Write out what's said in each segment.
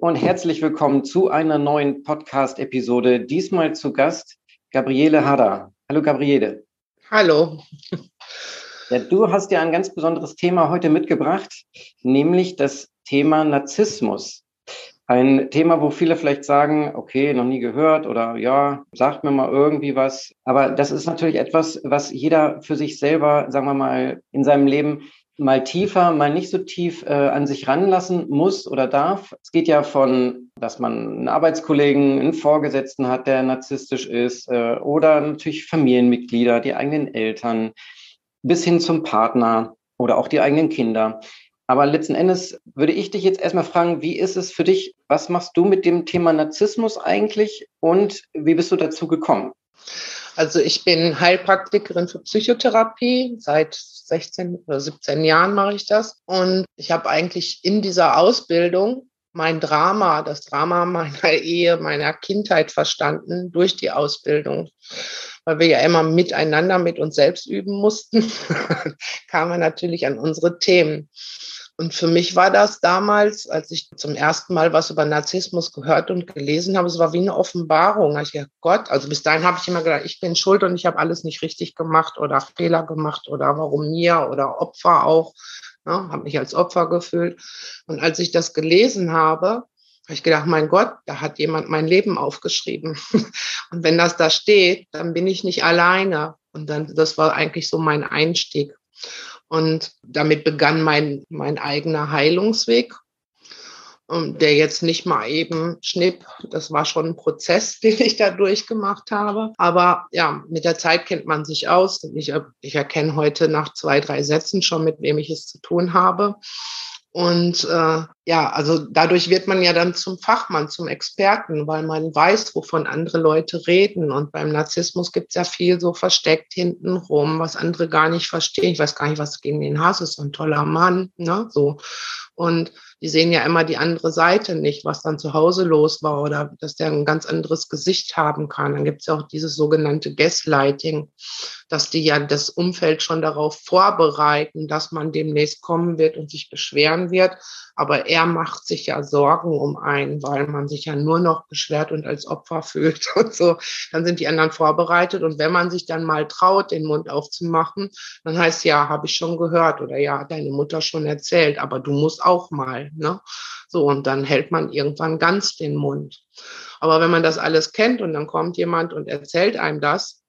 Und herzlich willkommen zu einer neuen Podcast-Episode. Diesmal zu Gast Gabriele Hader. Hallo Gabriele. Hallo. Ja, du hast ja ein ganz besonderes Thema heute mitgebracht, nämlich das Thema Narzissmus. Ein Thema, wo viele vielleicht sagen, okay, noch nie gehört oder ja, sagt mir mal irgendwie was. Aber das ist natürlich etwas, was jeder für sich selber, sagen wir mal, in seinem Leben mal tiefer, mal nicht so tief äh, an sich ranlassen muss oder darf. Es geht ja von, dass man einen Arbeitskollegen, einen Vorgesetzten hat, der narzisstisch ist, äh, oder natürlich Familienmitglieder, die eigenen Eltern, bis hin zum Partner oder auch die eigenen Kinder. Aber letzten Endes würde ich dich jetzt erstmal fragen, wie ist es für dich? Was machst du mit dem Thema Narzissmus eigentlich und wie bist du dazu gekommen? Also ich bin Heilpraktikerin für Psychotherapie. Seit 16 oder 17 Jahren mache ich das. Und ich habe eigentlich in dieser Ausbildung mein Drama, das Drama meiner Ehe, meiner Kindheit verstanden durch die Ausbildung. Weil wir ja immer miteinander mit uns selbst üben mussten, kamen wir natürlich an unsere Themen. Und für mich war das damals, als ich zum ersten Mal was über Narzissmus gehört und gelesen habe, es war wie eine Offenbarung. Ich dachte, Gott, also bis dahin habe ich immer gedacht, ich bin schuld und ich habe alles nicht richtig gemacht oder Fehler gemacht oder warum mir oder Opfer auch. Ja, habe mich als Opfer gefühlt. Und als ich das gelesen habe, habe ich gedacht, mein Gott, da hat jemand mein Leben aufgeschrieben. Und wenn das da steht, dann bin ich nicht alleine. Und dann, das war eigentlich so mein Einstieg. Und damit begann mein, mein eigener Heilungsweg, ähm, der jetzt nicht mal eben schnipp, das war schon ein Prozess, den ich da durchgemacht habe. Aber ja, mit der Zeit kennt man sich aus. Ich, ich erkenne heute nach zwei, drei Sätzen schon, mit wem ich es zu tun habe. Und äh, ja, also dadurch wird man ja dann zum Fachmann, zum Experten, weil man weiß, wovon andere Leute reden. Und beim Narzissmus gibt es ja viel so versteckt hintenrum, was andere gar nicht verstehen. Ich weiß gar nicht, was gegen den Hass ist, so ein toller Mann, ne? So. Und die sehen ja immer die andere Seite nicht, was dann zu Hause los war oder dass der ein ganz anderes Gesicht haben kann. Dann gibt es ja auch dieses sogenannte Gaslighting, dass die ja das Umfeld schon darauf vorbereiten, dass man demnächst kommen wird und sich beschweren wird. Aber er macht sich ja Sorgen um einen, weil man sich ja nur noch beschwert und als Opfer fühlt und so. Dann sind die anderen vorbereitet. Und wenn man sich dann mal traut, den Mund aufzumachen, dann heißt ja, habe ich schon gehört oder ja, deine Mutter schon erzählt, aber du musst auch mal. Ne? So, und dann hält man irgendwann ganz den Mund. Aber wenn man das alles kennt und dann kommt jemand und erzählt einem das,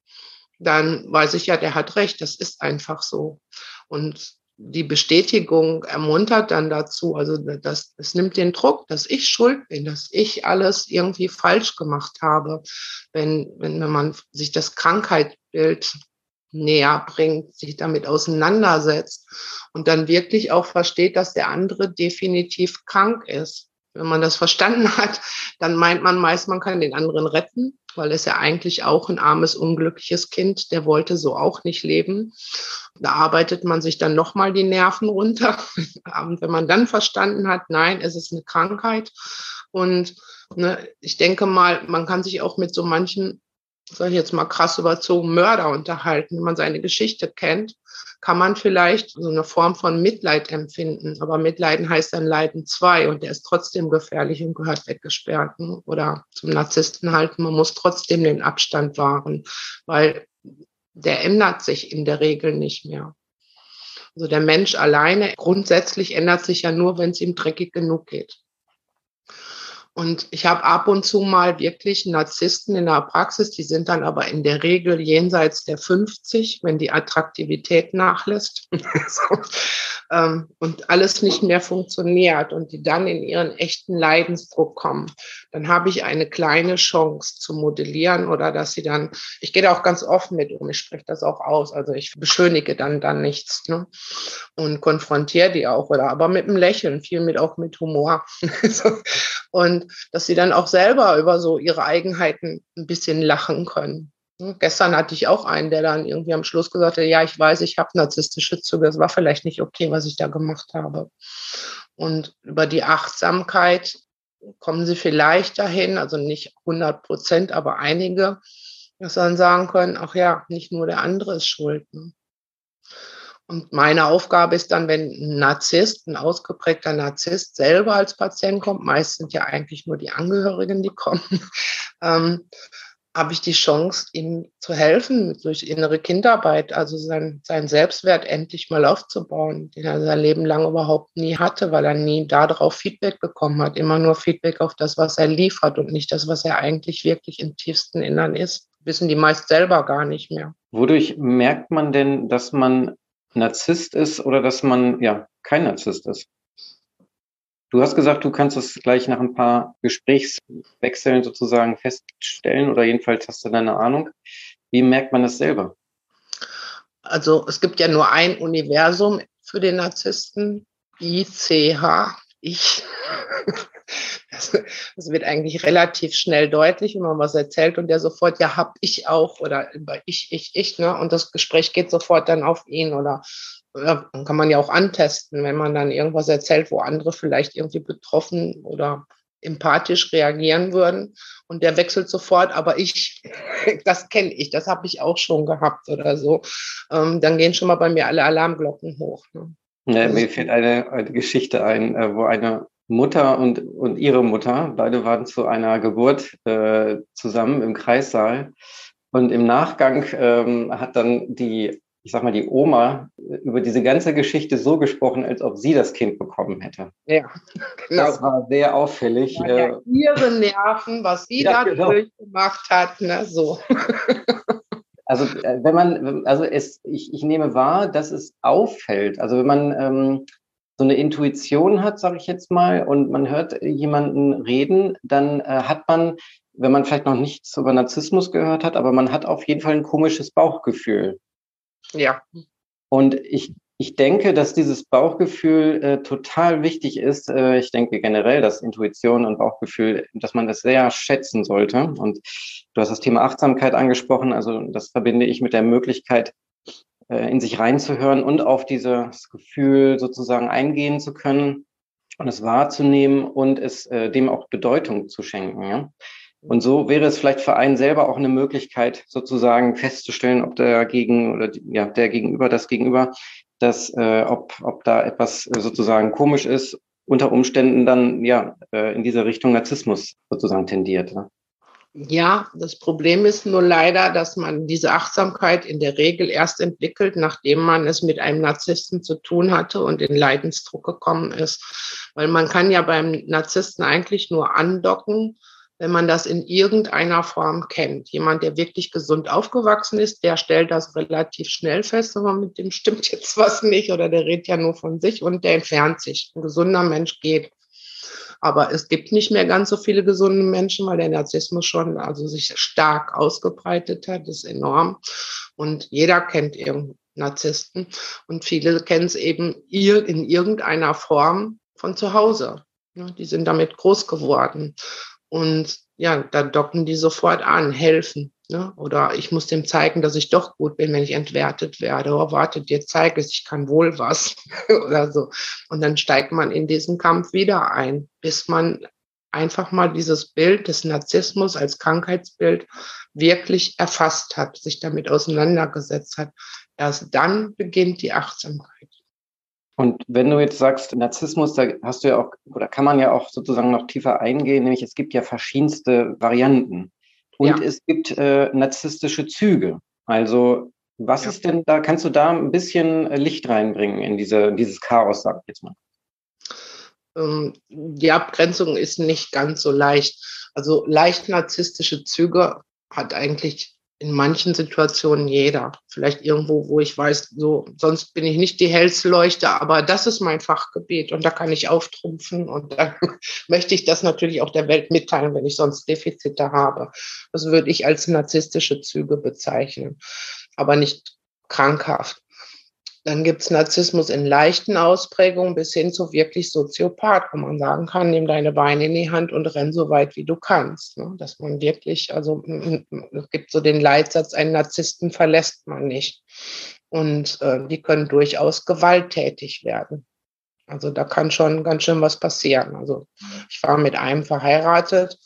dann weiß ich ja, der hat recht, das ist einfach so. Und die Bestätigung ermuntert dann dazu, also das, es nimmt den Druck, dass ich schuld bin, dass ich alles irgendwie falsch gemacht habe. Wenn, wenn man sich das Krankheitsbild näher bringt, sich damit auseinandersetzt und dann wirklich auch versteht, dass der andere definitiv krank ist. Wenn man das verstanden hat, dann meint man meist, man kann den anderen retten, weil es ja eigentlich auch ein armes, unglückliches Kind, der wollte so auch nicht leben. Da arbeitet man sich dann nochmal die Nerven runter. Und wenn man dann verstanden hat, nein, es ist eine Krankheit. Und ne, ich denke mal, man kann sich auch mit so manchen sag ich jetzt mal krass überzogen, Mörder unterhalten. Wenn man seine Geschichte kennt, kann man vielleicht so eine Form von Mitleid empfinden. Aber Mitleiden heißt dann Leiden zwei und der ist trotzdem gefährlich und gehört weggesperrt. Oder zum Narzissten halten, man muss trotzdem den Abstand wahren, weil der ändert sich in der Regel nicht mehr. Also der Mensch alleine grundsätzlich ändert sich ja nur, wenn es ihm dreckig genug geht. Und ich habe ab und zu mal wirklich Narzissten in der Praxis, die sind dann aber in der Regel jenseits der 50, wenn die Attraktivität nachlässt ähm, und alles nicht mehr funktioniert und die dann in ihren echten Leidensdruck kommen. Dann habe ich eine kleine Chance zu modellieren oder dass sie dann, ich gehe da auch ganz offen mit um, ich spreche das auch aus, also ich beschönige dann dann nichts ne? und konfrontiere die auch oder aber mit einem Lächeln, viel mit auch mit Humor. und dass sie dann auch selber über so ihre Eigenheiten ein bisschen lachen können. Ne, gestern hatte ich auch einen, der dann irgendwie am Schluss gesagt hat, ja, ich weiß, ich habe narzisstische Züge, das war vielleicht nicht okay, was ich da gemacht habe. Und über die Achtsamkeit kommen sie vielleicht dahin, also nicht 100 Prozent, aber einige, dass dann sagen können, ach ja, nicht nur der andere ist schuld. Ne? Und meine Aufgabe ist dann, wenn ein Narzisst, ein ausgeprägter Narzisst selber als Patient kommt, meist sind ja eigentlich nur die Angehörigen, die kommen, ähm, habe ich die Chance, ihm zu helfen durch innere Kindarbeit, also sein, sein Selbstwert endlich mal aufzubauen, den er sein Leben lang überhaupt nie hatte, weil er nie darauf Feedback bekommen hat. Immer nur Feedback auf das, was er liefert und nicht das, was er eigentlich wirklich im tiefsten Innern ist. Wissen die meist selber gar nicht mehr. Wodurch merkt man denn, dass man Narzisst ist oder dass man ja kein Narzisst ist. Du hast gesagt, du kannst es gleich nach ein paar Gesprächswechseln sozusagen feststellen oder jedenfalls hast du deine Ahnung. Wie merkt man das selber? Also es gibt ja nur ein Universum für den Narzissten, ICH, ich. Das, das, wird eigentlich relativ schnell deutlich, wenn man was erzählt und der sofort, ja, hab ich auch oder ich, ich, ich, ne? Und das Gespräch geht sofort dann auf ihn oder kann man ja auch antesten, wenn man dann irgendwas erzählt, wo andere vielleicht irgendwie betroffen oder empathisch reagieren würden und der wechselt sofort, aber ich, das kenne ich, das habe ich auch schon gehabt oder so, ähm, dann gehen schon mal bei mir alle Alarmglocken hoch. Ne? Ja, mir fällt eine, eine Geschichte ein, äh, wo eine Mutter und, und ihre Mutter, beide waren zu einer Geburt äh, zusammen im Kreissaal. Und im Nachgang ähm, hat dann die, ich sag mal, die Oma über diese ganze Geschichte so gesprochen, als ob sie das Kind bekommen hätte. Ja, genau. Das war sehr auffällig. Ja, ja, ihre Nerven, was sie ja, da genau. durchgemacht hat, ne, so. Also äh, wenn man, also es, ich, ich nehme wahr, dass es auffällt. Also wenn man ähm, so eine Intuition hat, sage ich jetzt mal, und man hört jemanden reden, dann äh, hat man, wenn man vielleicht noch nichts über Narzissmus gehört hat, aber man hat auf jeden Fall ein komisches Bauchgefühl. Ja. Und ich ich denke, dass dieses Bauchgefühl äh, total wichtig ist. Äh, ich denke generell, dass Intuition und Bauchgefühl, dass man das sehr schätzen sollte. Und du hast das Thema Achtsamkeit angesprochen. Also das verbinde ich mit der Möglichkeit, äh, in sich reinzuhören und auf dieses Gefühl sozusagen eingehen zu können und es wahrzunehmen und es äh, dem auch Bedeutung zu schenken. Ja? Und so wäre es vielleicht für einen selber auch eine Möglichkeit, sozusagen festzustellen, ob der Gegen oder ja, der Gegenüber, das Gegenüber dass äh, ob, ob da etwas äh, sozusagen komisch ist, unter Umständen dann ja äh, in diese Richtung Narzissmus sozusagen tendiert. Ne? Ja, das Problem ist nur leider, dass man diese Achtsamkeit in der Regel erst entwickelt, nachdem man es mit einem Narzissten zu tun hatte und in Leidensdruck gekommen ist. Weil man kann ja beim Narzissten eigentlich nur andocken, wenn man das in irgendeiner Form kennt. Jemand, der wirklich gesund aufgewachsen ist, der stellt das relativ schnell fest, aber mit dem stimmt jetzt was nicht oder der redet ja nur von sich und der entfernt sich. Ein gesunder Mensch geht. Aber es gibt nicht mehr ganz so viele gesunde Menschen, weil der Narzissmus schon also sich stark ausgebreitet hat. Das ist enorm. Und jeder kennt irgendeinen Narzissten. Und viele kennen es eben in irgendeiner Form von zu Hause. Die sind damit groß geworden. Und ja, da docken die sofort an, helfen. Ne? Oder ich muss dem zeigen, dass ich doch gut bin, wenn ich entwertet werde. Oh, warte, dir zeige es, ich kann wohl was. oder so. Und dann steigt man in diesen Kampf wieder ein, bis man einfach mal dieses Bild des Narzissmus als Krankheitsbild wirklich erfasst hat, sich damit auseinandergesetzt hat. Erst dann beginnt die Achtsamkeit. Und wenn du jetzt sagst, Narzissmus, da hast du ja auch, oder kann man ja auch sozusagen noch tiefer eingehen, nämlich es gibt ja verschiedenste Varianten. Und ja. es gibt äh, narzisstische Züge. Also was ja. ist denn da, kannst du da ein bisschen äh, Licht reinbringen in diese, dieses Chaos, sag ich jetzt mal? Ähm, die Abgrenzung ist nicht ganz so leicht. Also leicht narzisstische Züge hat eigentlich in manchen Situationen jeder. Vielleicht irgendwo, wo ich weiß, so, sonst bin ich nicht die hellste Leuchte, aber das ist mein Fachgebiet und da kann ich auftrumpfen und dann möchte ich das natürlich auch der Welt mitteilen, wenn ich sonst Defizite habe. Das würde ich als narzisstische Züge bezeichnen, aber nicht krankhaft. Dann gibt es Narzissmus in leichten Ausprägungen bis hin zu wirklich Soziopath, wo man sagen kann, nimm deine Beine in die Hand und renn so weit, wie du kannst. Ne? Dass man wirklich, also es gibt so den Leitsatz, einen Narzissten verlässt man nicht. Und äh, die können durchaus gewalttätig werden. Also da kann schon ganz schön was passieren. Also ich war mit einem verheiratet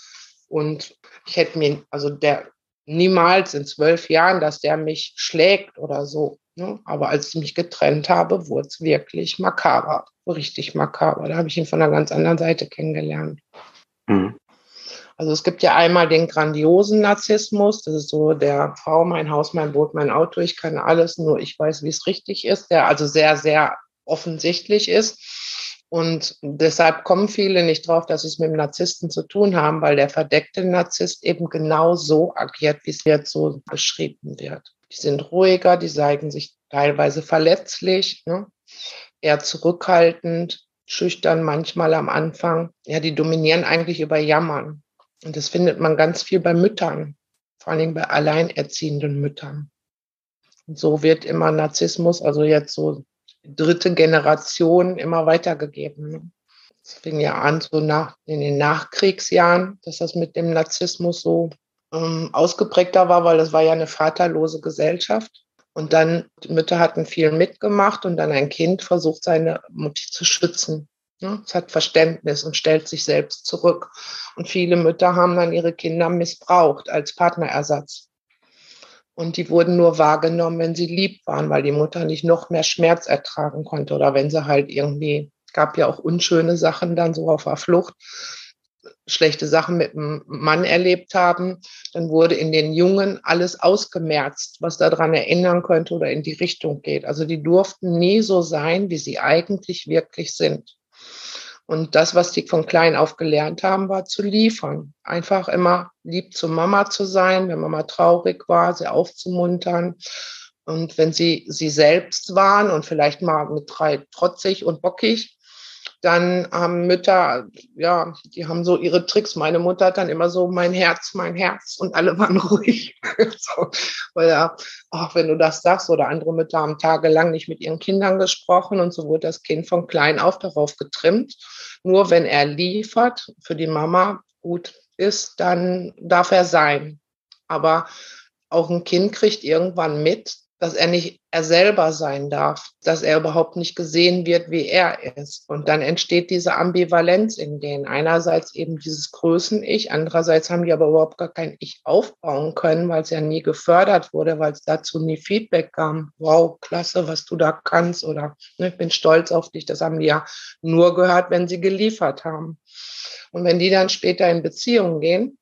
und ich hätte mir, also der niemals in zwölf Jahren, dass der mich schlägt oder so? Aber als ich mich getrennt habe, wurde es wirklich makaber, richtig makaber. Da habe ich ihn von einer ganz anderen Seite kennengelernt. Mhm. Also es gibt ja einmal den grandiosen Narzissmus, das ist so der Frau, mein Haus, mein Boot, mein Auto, ich kann alles, nur ich weiß, wie es richtig ist, der also sehr, sehr offensichtlich ist. Und deshalb kommen viele nicht drauf, dass sie es mit dem Narzissten zu tun haben, weil der verdeckte Narzisst eben genau so agiert, wie es jetzt so beschrieben wird. Die sind ruhiger, die zeigen sich teilweise verletzlich, ne? eher zurückhaltend, schüchtern manchmal am Anfang. Ja, die dominieren eigentlich über Jammern. Und das findet man ganz viel bei Müttern, vor allem bei alleinerziehenden Müttern. Und so wird immer Narzissmus, also jetzt so dritte Generation immer weitergegeben. Es fing ja an, so nach, in den Nachkriegsjahren, dass das mit dem Narzissmus so ähm, ausgeprägter war, weil das war ja eine vaterlose Gesellschaft. Und dann, die Mütter hatten viel mitgemacht und dann ein Kind versucht, seine Mutti zu schützen. Ne? Es hat Verständnis und stellt sich selbst zurück. Und viele Mütter haben dann ihre Kinder missbraucht als Partnerersatz. Und die wurden nur wahrgenommen, wenn sie lieb waren, weil die Mutter nicht noch mehr Schmerz ertragen konnte oder wenn sie halt irgendwie, gab ja auch unschöne Sachen dann so auf der Flucht, schlechte Sachen mit dem Mann erlebt haben, dann wurde in den Jungen alles ausgemerzt, was daran erinnern könnte oder in die Richtung geht. Also die durften nie so sein, wie sie eigentlich wirklich sind. Und das, was die von klein auf gelernt haben, war zu liefern. Einfach immer lieb zu Mama zu sein, wenn Mama traurig war, sie aufzumuntern. Und wenn sie sie selbst waren und vielleicht mal mit drei trotzig und bockig, dann haben Mütter, ja, die haben so ihre Tricks. Meine Mutter hat dann immer so mein Herz, mein Herz und alle waren ruhig. so, weil ja, ach, wenn du das sagst oder andere Mütter haben tagelang nicht mit ihren Kindern gesprochen und so wurde das Kind von klein auf darauf getrimmt. Nur wenn er liefert, für die Mama gut ist, dann darf er sein. Aber auch ein Kind kriegt irgendwann mit, dass er nicht er selber sein darf, dass er überhaupt nicht gesehen wird, wie er ist. Und dann entsteht diese Ambivalenz in denen. Einerseits eben dieses Größen-Ich, andererseits haben die aber überhaupt gar kein Ich aufbauen können, weil es ja nie gefördert wurde, weil es dazu nie Feedback kam. Wow, klasse, was du da kannst oder ne, ich bin stolz auf dich. Das haben die ja nur gehört, wenn sie geliefert haben. Und wenn die dann später in Beziehungen gehen,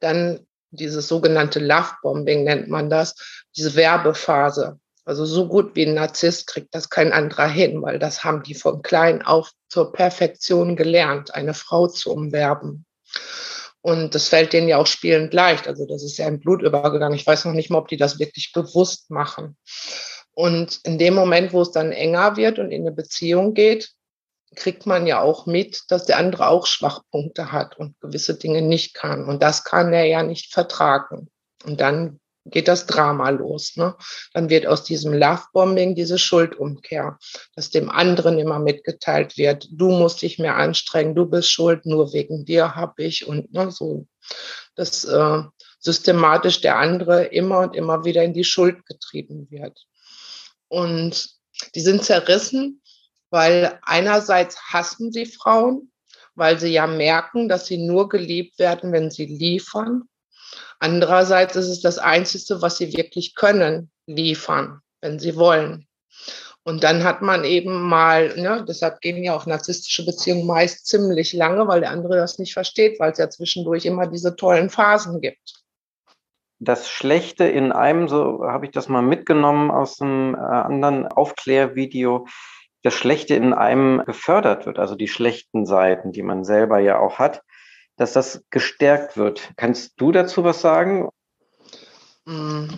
dann dieses sogenannte Love-Bombing nennt man das, diese Werbephase. Also so gut wie ein Narzisst kriegt das kein anderer hin, weil das haben die von klein auf zur Perfektion gelernt, eine Frau zu umwerben. Und das fällt denen ja auch spielend leicht. Also das ist ja im Blut übergegangen. Ich weiß noch nicht mal, ob die das wirklich bewusst machen. Und in dem Moment, wo es dann enger wird und in eine Beziehung geht, kriegt man ja auch mit, dass der andere auch Schwachpunkte hat und gewisse Dinge nicht kann. Und das kann er ja nicht vertragen. Und dann geht das Drama los. Ne? Dann wird aus diesem Lovebombing diese Schuldumkehr, dass dem anderen immer mitgeteilt wird, du musst dich mehr anstrengen, du bist schuld, nur wegen dir habe ich und ne, so, dass äh, systematisch der andere immer und immer wieder in die Schuld getrieben wird. Und die sind zerrissen, weil einerseits hassen sie Frauen, weil sie ja merken, dass sie nur geliebt werden, wenn sie liefern. Andererseits ist es das Einzige, was sie wirklich können, liefern, wenn sie wollen. Und dann hat man eben mal, ne, deshalb gehen ja auch narzisstische Beziehungen meist ziemlich lange, weil der andere das nicht versteht, weil es ja zwischendurch immer diese tollen Phasen gibt. Das Schlechte in einem, so habe ich das mal mitgenommen aus einem äh, anderen Aufklärvideo, das Schlechte in einem gefördert wird, also die schlechten Seiten, die man selber ja auch hat dass das gestärkt wird. Kannst du dazu was sagen? Mm.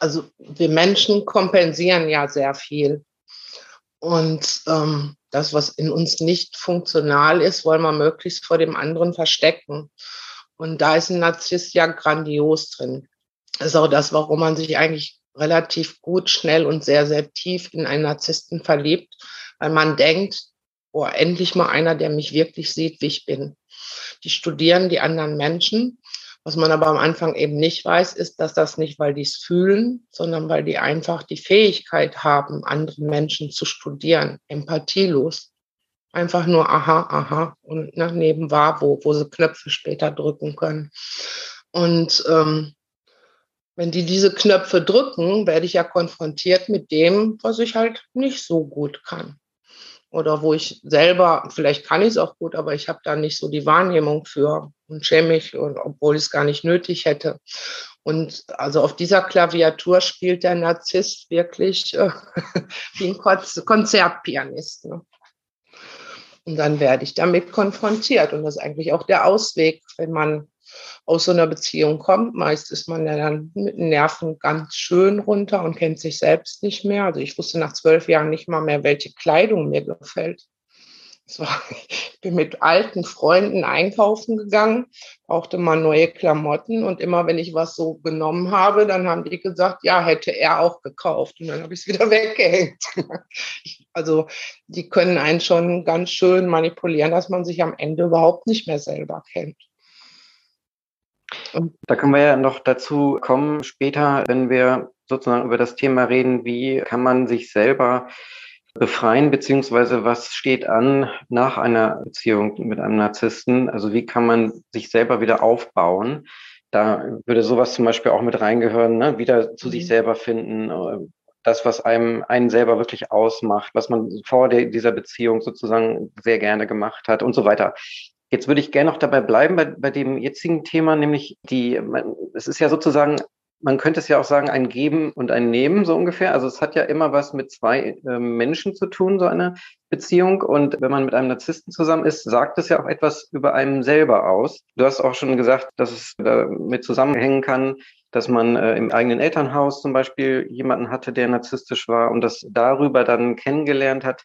Also wir Menschen kompensieren ja sehr viel. Und ähm, das, was in uns nicht funktional ist, wollen wir möglichst vor dem anderen verstecken. Und da ist ein Narzisst ja grandios drin. Das ist auch das, warum man sich eigentlich relativ gut, schnell und sehr, sehr tief in einen Narzissten verliebt, weil man denkt, oh, endlich mal einer, der mich wirklich sieht, wie ich bin. Die studieren die anderen Menschen. Was man aber am Anfang eben nicht weiß, ist, dass das nicht, weil die es fühlen, sondern weil die einfach die Fähigkeit haben, andere Menschen zu studieren, empathielos. Einfach nur aha, aha und ne, nebenwahr, wo, wo sie Knöpfe später drücken können. Und ähm, wenn die diese Knöpfe drücken, werde ich ja konfrontiert mit dem, was ich halt nicht so gut kann. Oder wo ich selber, vielleicht kann ich es auch gut, aber ich habe da nicht so die Wahrnehmung für und schäme mich, und, obwohl ich es gar nicht nötig hätte. Und also auf dieser Klaviatur spielt der Narzisst wirklich äh, wie ein Konzertpianist. Ne? Und dann werde ich damit konfrontiert. Und das ist eigentlich auch der Ausweg, wenn man aus so einer Beziehung kommt. Meist ist man ja dann mit den Nerven ganz schön runter und kennt sich selbst nicht mehr. Also ich wusste nach zwölf Jahren nicht mal mehr, welche Kleidung mir gefällt. War, ich bin mit alten Freunden einkaufen gegangen, brauchte mal neue Klamotten und immer wenn ich was so genommen habe, dann haben die gesagt, ja, hätte er auch gekauft und dann habe ich es wieder weggehängt. Also die können einen schon ganz schön manipulieren, dass man sich am Ende überhaupt nicht mehr selber kennt. Da können wir ja noch dazu kommen später, wenn wir sozusagen über das Thema reden, wie kann man sich selber befreien, beziehungsweise was steht an nach einer Beziehung mit einem Narzissten? Also wie kann man sich selber wieder aufbauen? Da würde sowas zum Beispiel auch mit reingehören, ne? wieder zu mhm. sich selber finden, äh, das, was einem einen selber wirklich ausmacht, was man vor der, dieser Beziehung sozusagen sehr gerne gemacht hat und so weiter. Jetzt würde ich gerne noch dabei bleiben bei, bei dem jetzigen Thema, nämlich die, es ist ja sozusagen, man könnte es ja auch sagen, ein Geben und ein Nehmen, so ungefähr. Also es hat ja immer was mit zwei äh, Menschen zu tun, so eine Beziehung. Und wenn man mit einem Narzissten zusammen ist, sagt es ja auch etwas über einen selber aus. Du hast auch schon gesagt, dass es damit zusammenhängen kann, dass man äh, im eigenen Elternhaus zum Beispiel jemanden hatte, der narzisstisch war und das darüber dann kennengelernt hat,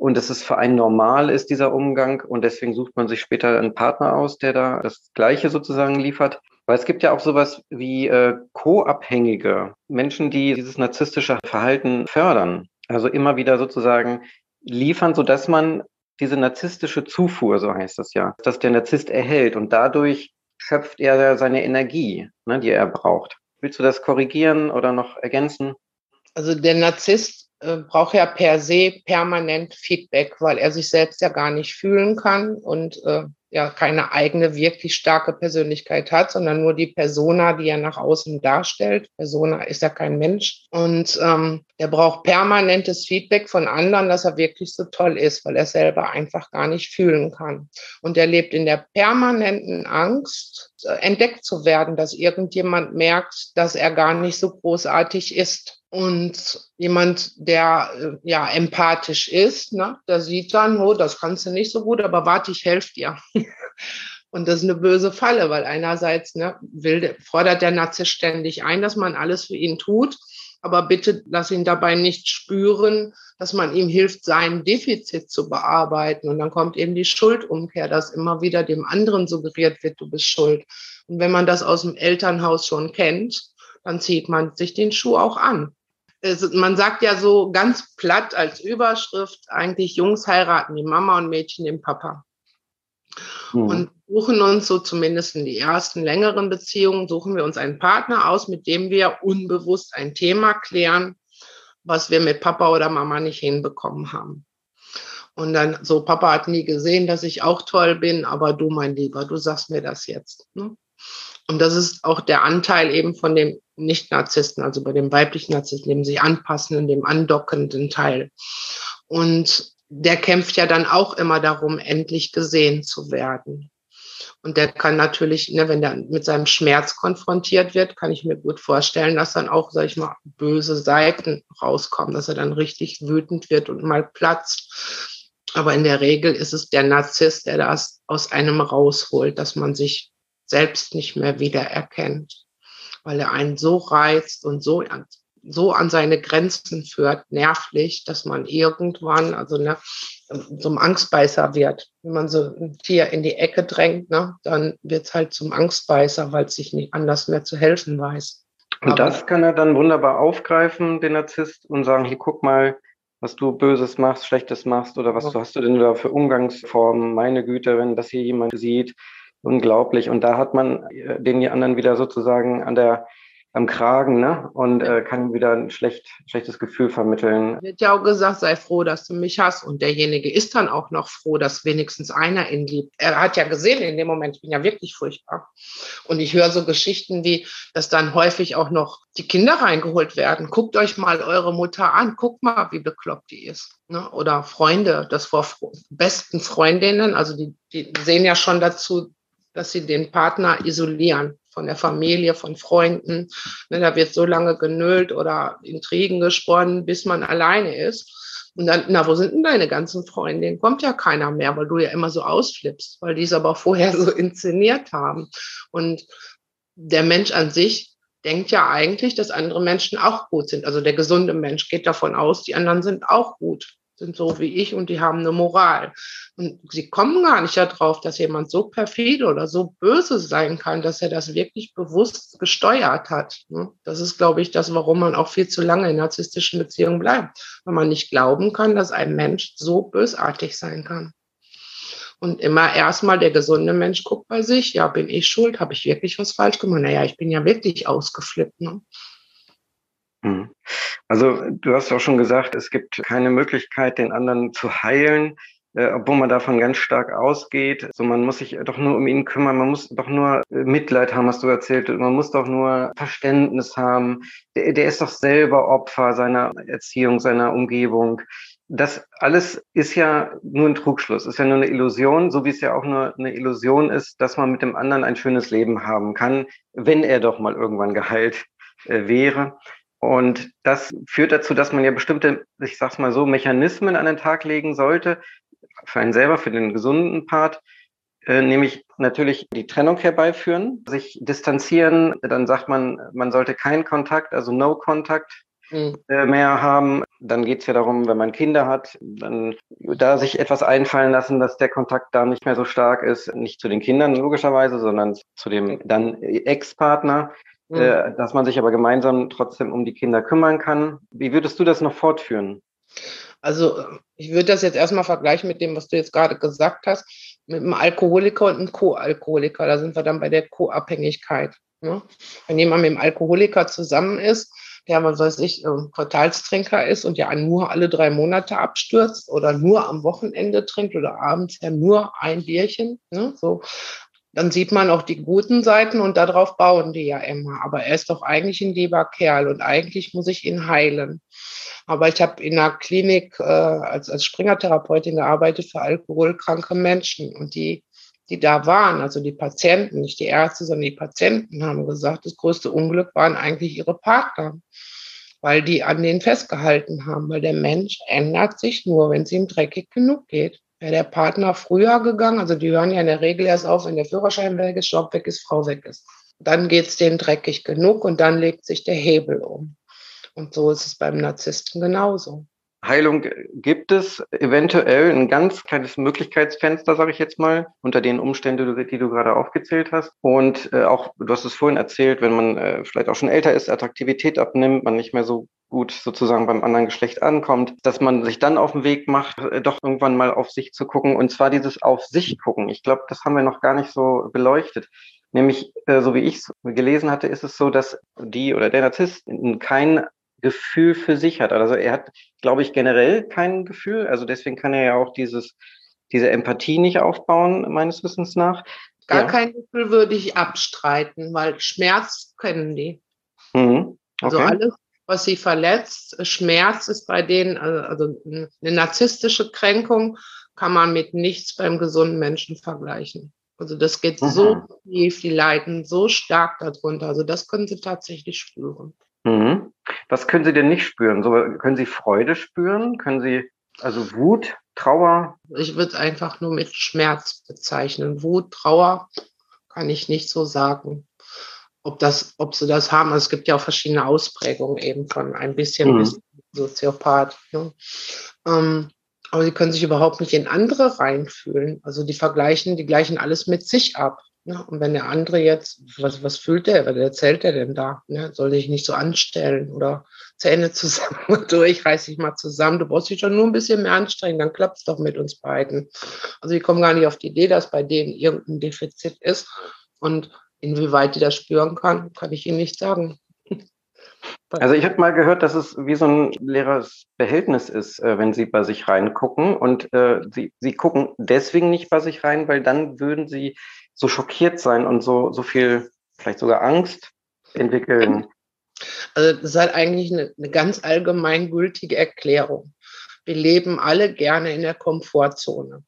und dass es für einen normal ist, dieser Umgang. Und deswegen sucht man sich später einen Partner aus, der da das Gleiche sozusagen liefert. Weil es gibt ja auch sowas wie äh, co-abhängige Menschen, die dieses narzisstische Verhalten fördern. Also immer wieder sozusagen liefern, so dass man diese narzisstische Zufuhr, so heißt das ja, dass der Narzisst erhält und dadurch schöpft er seine Energie, ne, die er braucht. Willst du das korrigieren oder noch ergänzen? Also der Narzisst äh, braucht ja per se permanent Feedback, weil er sich selbst ja gar nicht fühlen kann und äh, ja keine eigene wirklich starke Persönlichkeit hat, sondern nur die Persona, die er nach außen darstellt. Persona ist ja kein Mensch. Und ähm, er braucht permanentes Feedback von anderen, dass er wirklich so toll ist, weil er selber einfach gar nicht fühlen kann. Und er lebt in der permanenten Angst, äh, entdeckt zu werden, dass irgendjemand merkt, dass er gar nicht so großartig ist. Und jemand, der äh, ja empathisch ist, ne, der sieht dann, oh, das kannst du nicht so gut, aber warte, ich helfe dir. Und das ist eine böse Falle, weil einerseits ne, will, fordert der Narzisst ständig ein, dass man alles für ihn tut, aber bitte lass ihn dabei nicht spüren, dass man ihm hilft, sein Defizit zu bearbeiten. Und dann kommt eben die Schuldumkehr, dass immer wieder dem anderen suggeriert wird, du bist schuld. Und wenn man das aus dem Elternhaus schon kennt, dann zieht man sich den Schuh auch an es, man sagt ja so ganz platt als Überschrift eigentlich Jungs heiraten die Mama und Mädchen den Papa. Mhm. Und suchen uns so zumindest in die ersten längeren Beziehungen, suchen wir uns einen Partner aus, mit dem wir unbewusst ein Thema klären, was wir mit Papa oder Mama nicht hinbekommen haben. Und dann so, Papa hat nie gesehen, dass ich auch toll bin, aber du, mein Lieber, du sagst mir das jetzt. Ne? Und das ist auch der Anteil eben von dem Nicht-Narzissten, also bei dem weiblichen Narzissten, dem sich anpassenden, dem andockenden Teil. Und der kämpft ja dann auch immer darum, endlich gesehen zu werden. Und der kann natürlich, ne, wenn der mit seinem Schmerz konfrontiert wird, kann ich mir gut vorstellen, dass dann auch, sag ich mal, böse Seiten rauskommen, dass er dann richtig wütend wird und mal platzt. Aber in der Regel ist es der Narzisst, der das aus einem rausholt, dass man sich selbst nicht mehr wiedererkennt, weil er einen so reizt und so, so an seine Grenzen führt, nervlich, dass man irgendwann, also ne, zum Angstbeißer wird. Wenn man so ein Tier in die Ecke drängt, ne, dann wird es halt zum Angstbeißer, weil es sich nicht anders mehr zu helfen weiß. Und Aber, das kann er dann wunderbar aufgreifen, den Narzisst, und sagen, hier guck mal, was du Böses machst, Schlechtes machst oder was ja. hast du denn da für Umgangsformen? Meine Güte, wenn das hier jemand sieht, unglaublich. Und da hat man äh, den anderen wieder sozusagen an der am Kragen ne? und äh, kann wieder ein schlecht, schlechtes Gefühl vermitteln. Wird ja auch gesagt, sei froh, dass du mich hast. Und derjenige ist dann auch noch froh, dass wenigstens einer ihn liebt. Er hat ja gesehen in dem Moment, ich bin ja wirklich furchtbar. Und ich höre so Geschichten wie, dass dann häufig auch noch die Kinder reingeholt werden. Guckt euch mal eure Mutter an, guckt mal, wie bekloppt die ist. Ne? Oder Freunde, das vor besten Freundinnen, also die, die sehen ja schon dazu, dass sie den Partner isolieren von der Familie, von Freunden. Ne, da wird so lange genölt oder Intrigen gesponnen, bis man alleine ist. Und dann, na, wo sind denn deine ganzen Freundinnen? Kommt ja keiner mehr, weil du ja immer so ausflippst, weil die es aber vorher so inszeniert haben. Und der Mensch an sich denkt ja eigentlich, dass andere Menschen auch gut sind. Also der gesunde Mensch geht davon aus, die anderen sind auch gut sind so wie ich und die haben eine Moral. Und sie kommen gar nicht darauf, dass jemand so perfide oder so böse sein kann, dass er das wirklich bewusst gesteuert hat. Ne? Das ist, glaube ich, das, warum man auch viel zu lange in narzisstischen Beziehungen bleibt, weil man nicht glauben kann, dass ein Mensch so bösartig sein kann. Und immer erstmal der gesunde Mensch guckt bei sich, ja, bin ich schuld? Habe ich wirklich was falsch gemacht? Naja, ich bin ja wirklich ausgeflippt. Ne? Mhm. Also du hast auch schon gesagt, es gibt keine Möglichkeit, den anderen zu heilen, äh, obwohl man davon ganz stark ausgeht. Also man muss sich doch nur um ihn kümmern, man muss doch nur äh, Mitleid haben, hast du erzählt, man muss doch nur Verständnis haben. Der, der ist doch selber Opfer seiner Erziehung, seiner Umgebung. Das alles ist ja nur ein Trugschluss, ist ja nur eine Illusion, so wie es ja auch nur eine Illusion ist, dass man mit dem anderen ein schönes Leben haben kann, wenn er doch mal irgendwann geheilt äh, wäre. Und das führt dazu, dass man ja bestimmte, ich sag's mal so, Mechanismen an den Tag legen sollte, für einen selber, für den gesunden Part, äh, nämlich natürlich die Trennung herbeiführen, sich distanzieren, dann sagt man, man sollte keinen Kontakt, also No Kontakt mhm. äh, mehr haben. Dann geht's ja darum, wenn man Kinder hat, dann da sich etwas einfallen lassen, dass der Kontakt da nicht mehr so stark ist, nicht zu den Kindern logischerweise, sondern zu dem dann Ex-Partner. Äh, mhm. dass man sich aber gemeinsam trotzdem um die Kinder kümmern kann. Wie würdest du das noch fortführen? Also ich würde das jetzt erstmal vergleichen mit dem, was du jetzt gerade gesagt hast, mit einem Alkoholiker und einem Co-Alkoholiker. Da sind wir dann bei der Co-Abhängigkeit. Ne? Wenn jemand mit einem Alkoholiker zusammen ist, der, was weiß ich, Quartalstrinker ist und ja nur alle drei Monate abstürzt oder nur am Wochenende trinkt oder abends ja nur ein Bierchen, ne? so, dann sieht man auch die guten Seiten und darauf bauen die ja immer. Aber er ist doch eigentlich ein lieber Kerl und eigentlich muss ich ihn heilen. Aber ich habe in einer Klinik äh, als, als Springertherapeutin gearbeitet für alkoholkranke Menschen und die, die da waren, also die Patienten, nicht die Ärzte, sondern die Patienten haben gesagt, das größte Unglück waren eigentlich ihre Partner, weil die an denen festgehalten haben, weil der Mensch ändert sich nur, wenn es ihm dreckig genug geht. Wäre der Partner früher gegangen, also die hören ja in der Regel erst auf, wenn der Führerschein weg ist, Job weg ist, Frau weg ist. Dann geht es denen dreckig genug und dann legt sich der Hebel um. Und so ist es beim Narzissten genauso. Heilung gibt es eventuell ein ganz kleines Möglichkeitsfenster, sage ich jetzt mal, unter den Umständen, die du gerade aufgezählt hast. Und äh, auch, du hast es vorhin erzählt, wenn man äh, vielleicht auch schon älter ist, Attraktivität abnimmt, man nicht mehr so gut sozusagen beim anderen Geschlecht ankommt, dass man sich dann auf den Weg macht, äh, doch irgendwann mal auf sich zu gucken. Und zwar dieses auf sich gucken. Ich glaube, das haben wir noch gar nicht so beleuchtet. Nämlich, äh, so wie ich es gelesen hatte, ist es so, dass die oder der Narzisst kein Gefühl für sich hat. Also er hat, glaube ich, generell kein Gefühl. Also deswegen kann er ja auch dieses, diese Empathie nicht aufbauen, meines Wissens nach. Gar ja. kein Gefühl würde ich abstreiten, weil Schmerz können die. Mhm. Also okay. Also alles, was sie verletzt, Schmerz ist bei denen, also, also eine narzisstische Kränkung kann man mit nichts beim gesunden Menschen vergleichen. Also das geht mhm. so tief, die leiden so stark darunter. Also das können sie tatsächlich spüren. Mhm. Was können Sie denn nicht spüren? So, können Sie Freude spüren? Können Sie also Wut, Trauer? Ich würde einfach nur mit Schmerz bezeichnen. Wut, Trauer kann ich nicht so sagen. Ob, das, ob sie das haben, also es gibt ja auch verschiedene Ausprägungen eben von ein bisschen mhm. bis Soziopath. Ne? Ähm, aber sie können sich überhaupt nicht in andere reinfühlen. Also die vergleichen, die gleichen alles mit sich ab. Ne? Und wenn der andere jetzt, was, was fühlt der, was erzählt der denn da? Ne? Soll dich nicht so anstellen oder Zähne zusammen und durch, reiß dich mal zusammen. Du brauchst dich schon nur ein bisschen mehr anstrengen, dann klappt es doch mit uns beiden. Also die kommen gar nicht auf die Idee, dass bei denen irgendein Defizit ist. Und inwieweit die das spüren kann, kann ich Ihnen nicht sagen. Also ich habe mal gehört, dass es wie so ein leeres Behältnis ist, äh, wenn Sie bei sich reingucken. Und äh, Sie, Sie gucken deswegen nicht bei sich rein, weil dann würden Sie so schockiert sein und so, so viel, vielleicht sogar Angst entwickeln. Also das ist halt eigentlich eine, eine ganz allgemeingültige Erklärung. Wir leben alle gerne in der Komfortzone.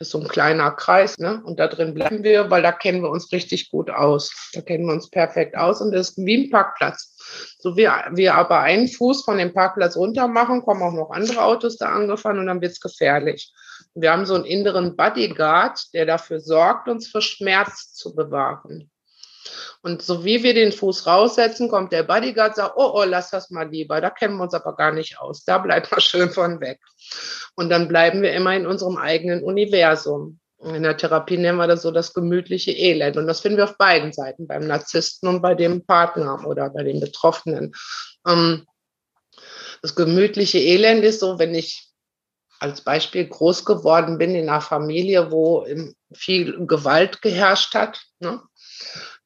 Das ist so ein kleiner Kreis, ne? Und da drin bleiben wir, weil da kennen wir uns richtig gut aus. Da kennen wir uns perfekt aus und das ist wie ein Parkplatz. So wie wir aber einen Fuß von dem Parkplatz runter machen, kommen auch noch andere Autos da angefahren und dann wird's gefährlich. Wir haben so einen inneren Bodyguard, der dafür sorgt, uns vor Schmerz zu bewahren. Und so wie wir den Fuß raussetzen, kommt der Bodyguard, sagt, oh, oh, lass das mal lieber, da kennen wir uns aber gar nicht aus, da bleibt man schön von weg. Und dann bleiben wir immer in unserem eigenen Universum. In der Therapie nennen wir das so das gemütliche Elend. Und das finden wir auf beiden Seiten, beim Narzissten und bei dem Partner oder bei den Betroffenen. Ähm, das gemütliche Elend ist so, wenn ich als Beispiel groß geworden bin in einer Familie, wo viel Gewalt geherrscht hat. Ne?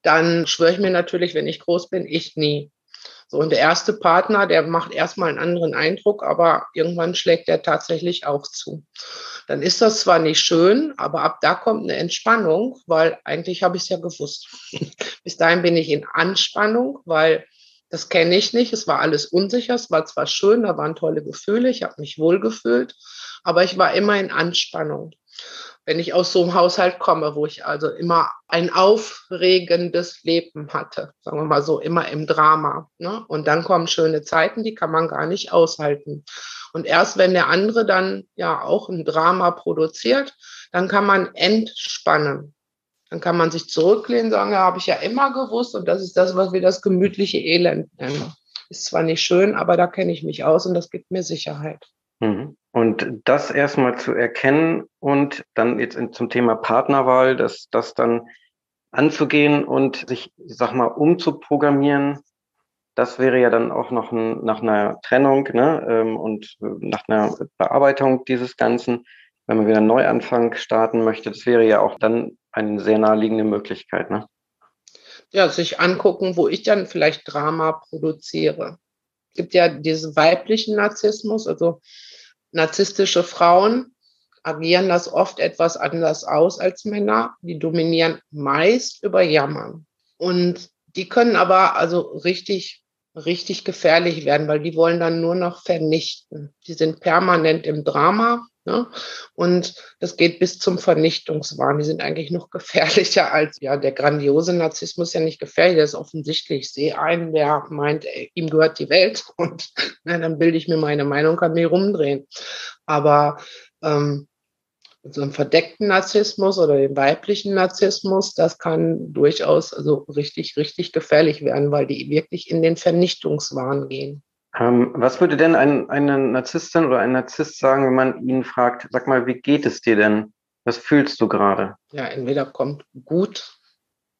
Dann schwöre ich mir natürlich, wenn ich groß bin, ich nie. So, und der erste Partner, der macht erstmal einen anderen Eindruck, aber irgendwann schlägt er tatsächlich auch zu. Dann ist das zwar nicht schön, aber ab da kommt eine Entspannung, weil eigentlich habe ich es ja gewusst. Bis dahin bin ich in Anspannung, weil das kenne ich nicht. Es war alles unsicher. Es war zwar schön, da waren tolle Gefühle. Ich habe mich wohl gefühlt, aber ich war immer in Anspannung wenn ich aus so einem Haushalt komme, wo ich also immer ein aufregendes Leben hatte, sagen wir mal so, immer im Drama. Ne? Und dann kommen schöne Zeiten, die kann man gar nicht aushalten. Und erst wenn der andere dann ja auch ein Drama produziert, dann kann man entspannen. Dann kann man sich zurücklehnen, sagen, ja, habe ich ja immer gewusst und das ist das, was wir das gemütliche Elend nennen. Ist zwar nicht schön, aber da kenne ich mich aus und das gibt mir Sicherheit. Mhm. Und das erstmal zu erkennen und dann jetzt zum Thema Partnerwahl, dass das dann anzugehen und sich, ich sag mal, umzuprogrammieren, das wäre ja dann auch noch ein, nach einer Trennung ne, ähm, und nach einer Bearbeitung dieses Ganzen, wenn man wieder einen Neuanfang starten möchte, das wäre ja auch dann eine sehr naheliegende Möglichkeit. Ne? Ja, sich angucken, wo ich dann vielleicht Drama produziere. Es gibt ja diesen weiblichen Narzissmus, also narzisstische Frauen agieren das oft etwas anders aus als Männer. Die dominieren meist über Jammern. Und die können aber also richtig, richtig gefährlich werden, weil die wollen dann nur noch vernichten. Die sind permanent im Drama Ne? Und das geht bis zum Vernichtungswahn. Die sind eigentlich noch gefährlicher als ja der grandiose Narzissmus ja nicht gefährlich. Der ist offensichtlich. Ich sehe einen, der meint, ey, ihm gehört die Welt und na, dann bilde ich mir meine Meinung, kann mich rumdrehen. Aber ähm, so einen verdeckten Narzissmus oder den weiblichen Narzissmus, das kann durchaus also richtig, richtig gefährlich werden, weil die wirklich in den Vernichtungswahn gehen. Ähm, was würde denn ein, eine Narzisstin oder ein Narzisst sagen, wenn man ihn fragt, sag mal, wie geht es dir denn? Was fühlst du gerade? Ja, entweder kommt gut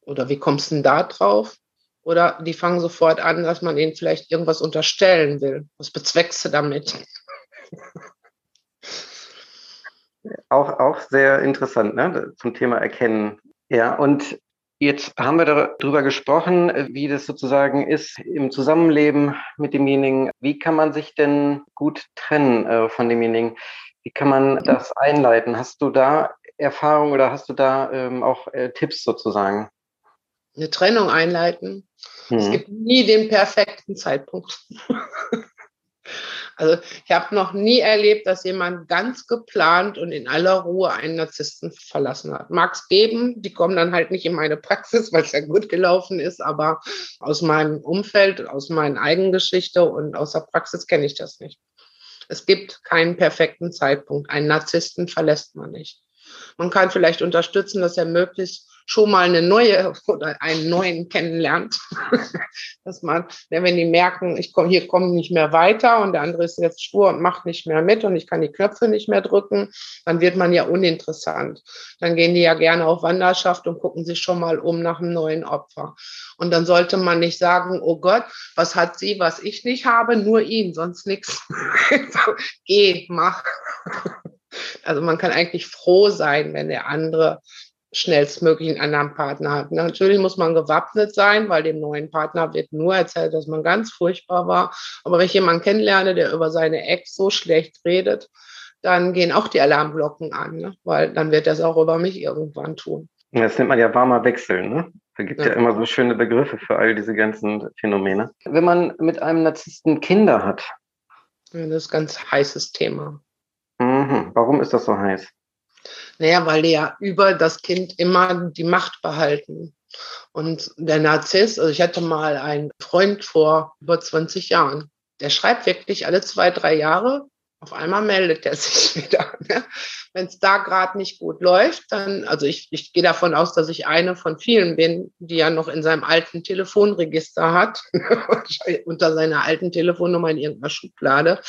oder wie kommst du denn da drauf? Oder die fangen sofort an, dass man ihnen vielleicht irgendwas unterstellen will. Was bezweckst du damit? Auch, auch sehr interessant, ne? Zum Thema Erkennen. Ja, und Jetzt haben wir darüber gesprochen, wie das sozusagen ist im Zusammenleben mit demjenigen. Wie kann man sich denn gut trennen äh, von demjenigen? Wie kann man das einleiten? Hast du da Erfahrung oder hast du da ähm, auch äh, Tipps sozusagen? Eine Trennung einleiten. Hm. Es gibt nie den perfekten Zeitpunkt. Also ich habe noch nie erlebt, dass jemand ganz geplant und in aller Ruhe einen Narzissten verlassen hat. Mag es geben, die kommen dann halt nicht in meine Praxis, weil es ja gut gelaufen ist, aber aus meinem Umfeld, aus meiner eigenen Geschichte und aus der Praxis kenne ich das nicht. Es gibt keinen perfekten Zeitpunkt. Einen Narzissten verlässt man nicht. Man kann vielleicht unterstützen, dass er möglichst schon mal eine neue oder einen neuen kennenlernt. Dass man, wenn die merken, ich komme hier komme nicht mehr weiter und der andere ist jetzt stur und macht nicht mehr mit und ich kann die Knöpfe nicht mehr drücken, dann wird man ja uninteressant. Dann gehen die ja gerne auf Wanderschaft und gucken sich schon mal um nach einem neuen Opfer. Und dann sollte man nicht sagen, oh Gott, was hat sie, was ich nicht habe, nur ihn, sonst nichts. Geh, mach. Also man kann eigentlich froh sein, wenn der andere schnellstmöglich einen anderen Partner hat. Natürlich muss man gewappnet sein, weil dem neuen Partner wird nur erzählt, dass man ganz furchtbar war. Aber wenn ich jemanden kennenlerne, der über seine Ex so schlecht redet, dann gehen auch die Alarmglocken an, ne? weil dann wird es auch über mich irgendwann tun. Das nennt man ja warmer Wechsel, ne? Da gibt ja. ja immer so schöne Begriffe für all diese ganzen Phänomene. Wenn man mit einem Narzissten Kinder hat. Ja, das ist ein ganz heißes Thema. Mhm. Warum ist das so heiß? Naja, weil die ja über das Kind immer die Macht behalten. Und der Narzisst, also ich hatte mal einen Freund vor über 20 Jahren, der schreibt wirklich alle zwei, drei Jahre auf einmal meldet er sich wieder. Ne? Wenn es da gerade nicht gut läuft, dann, also ich, ich gehe davon aus, dass ich eine von vielen bin, die er noch in seinem alten Telefonregister hat, unter seiner alten Telefonnummer in irgendeiner Schublade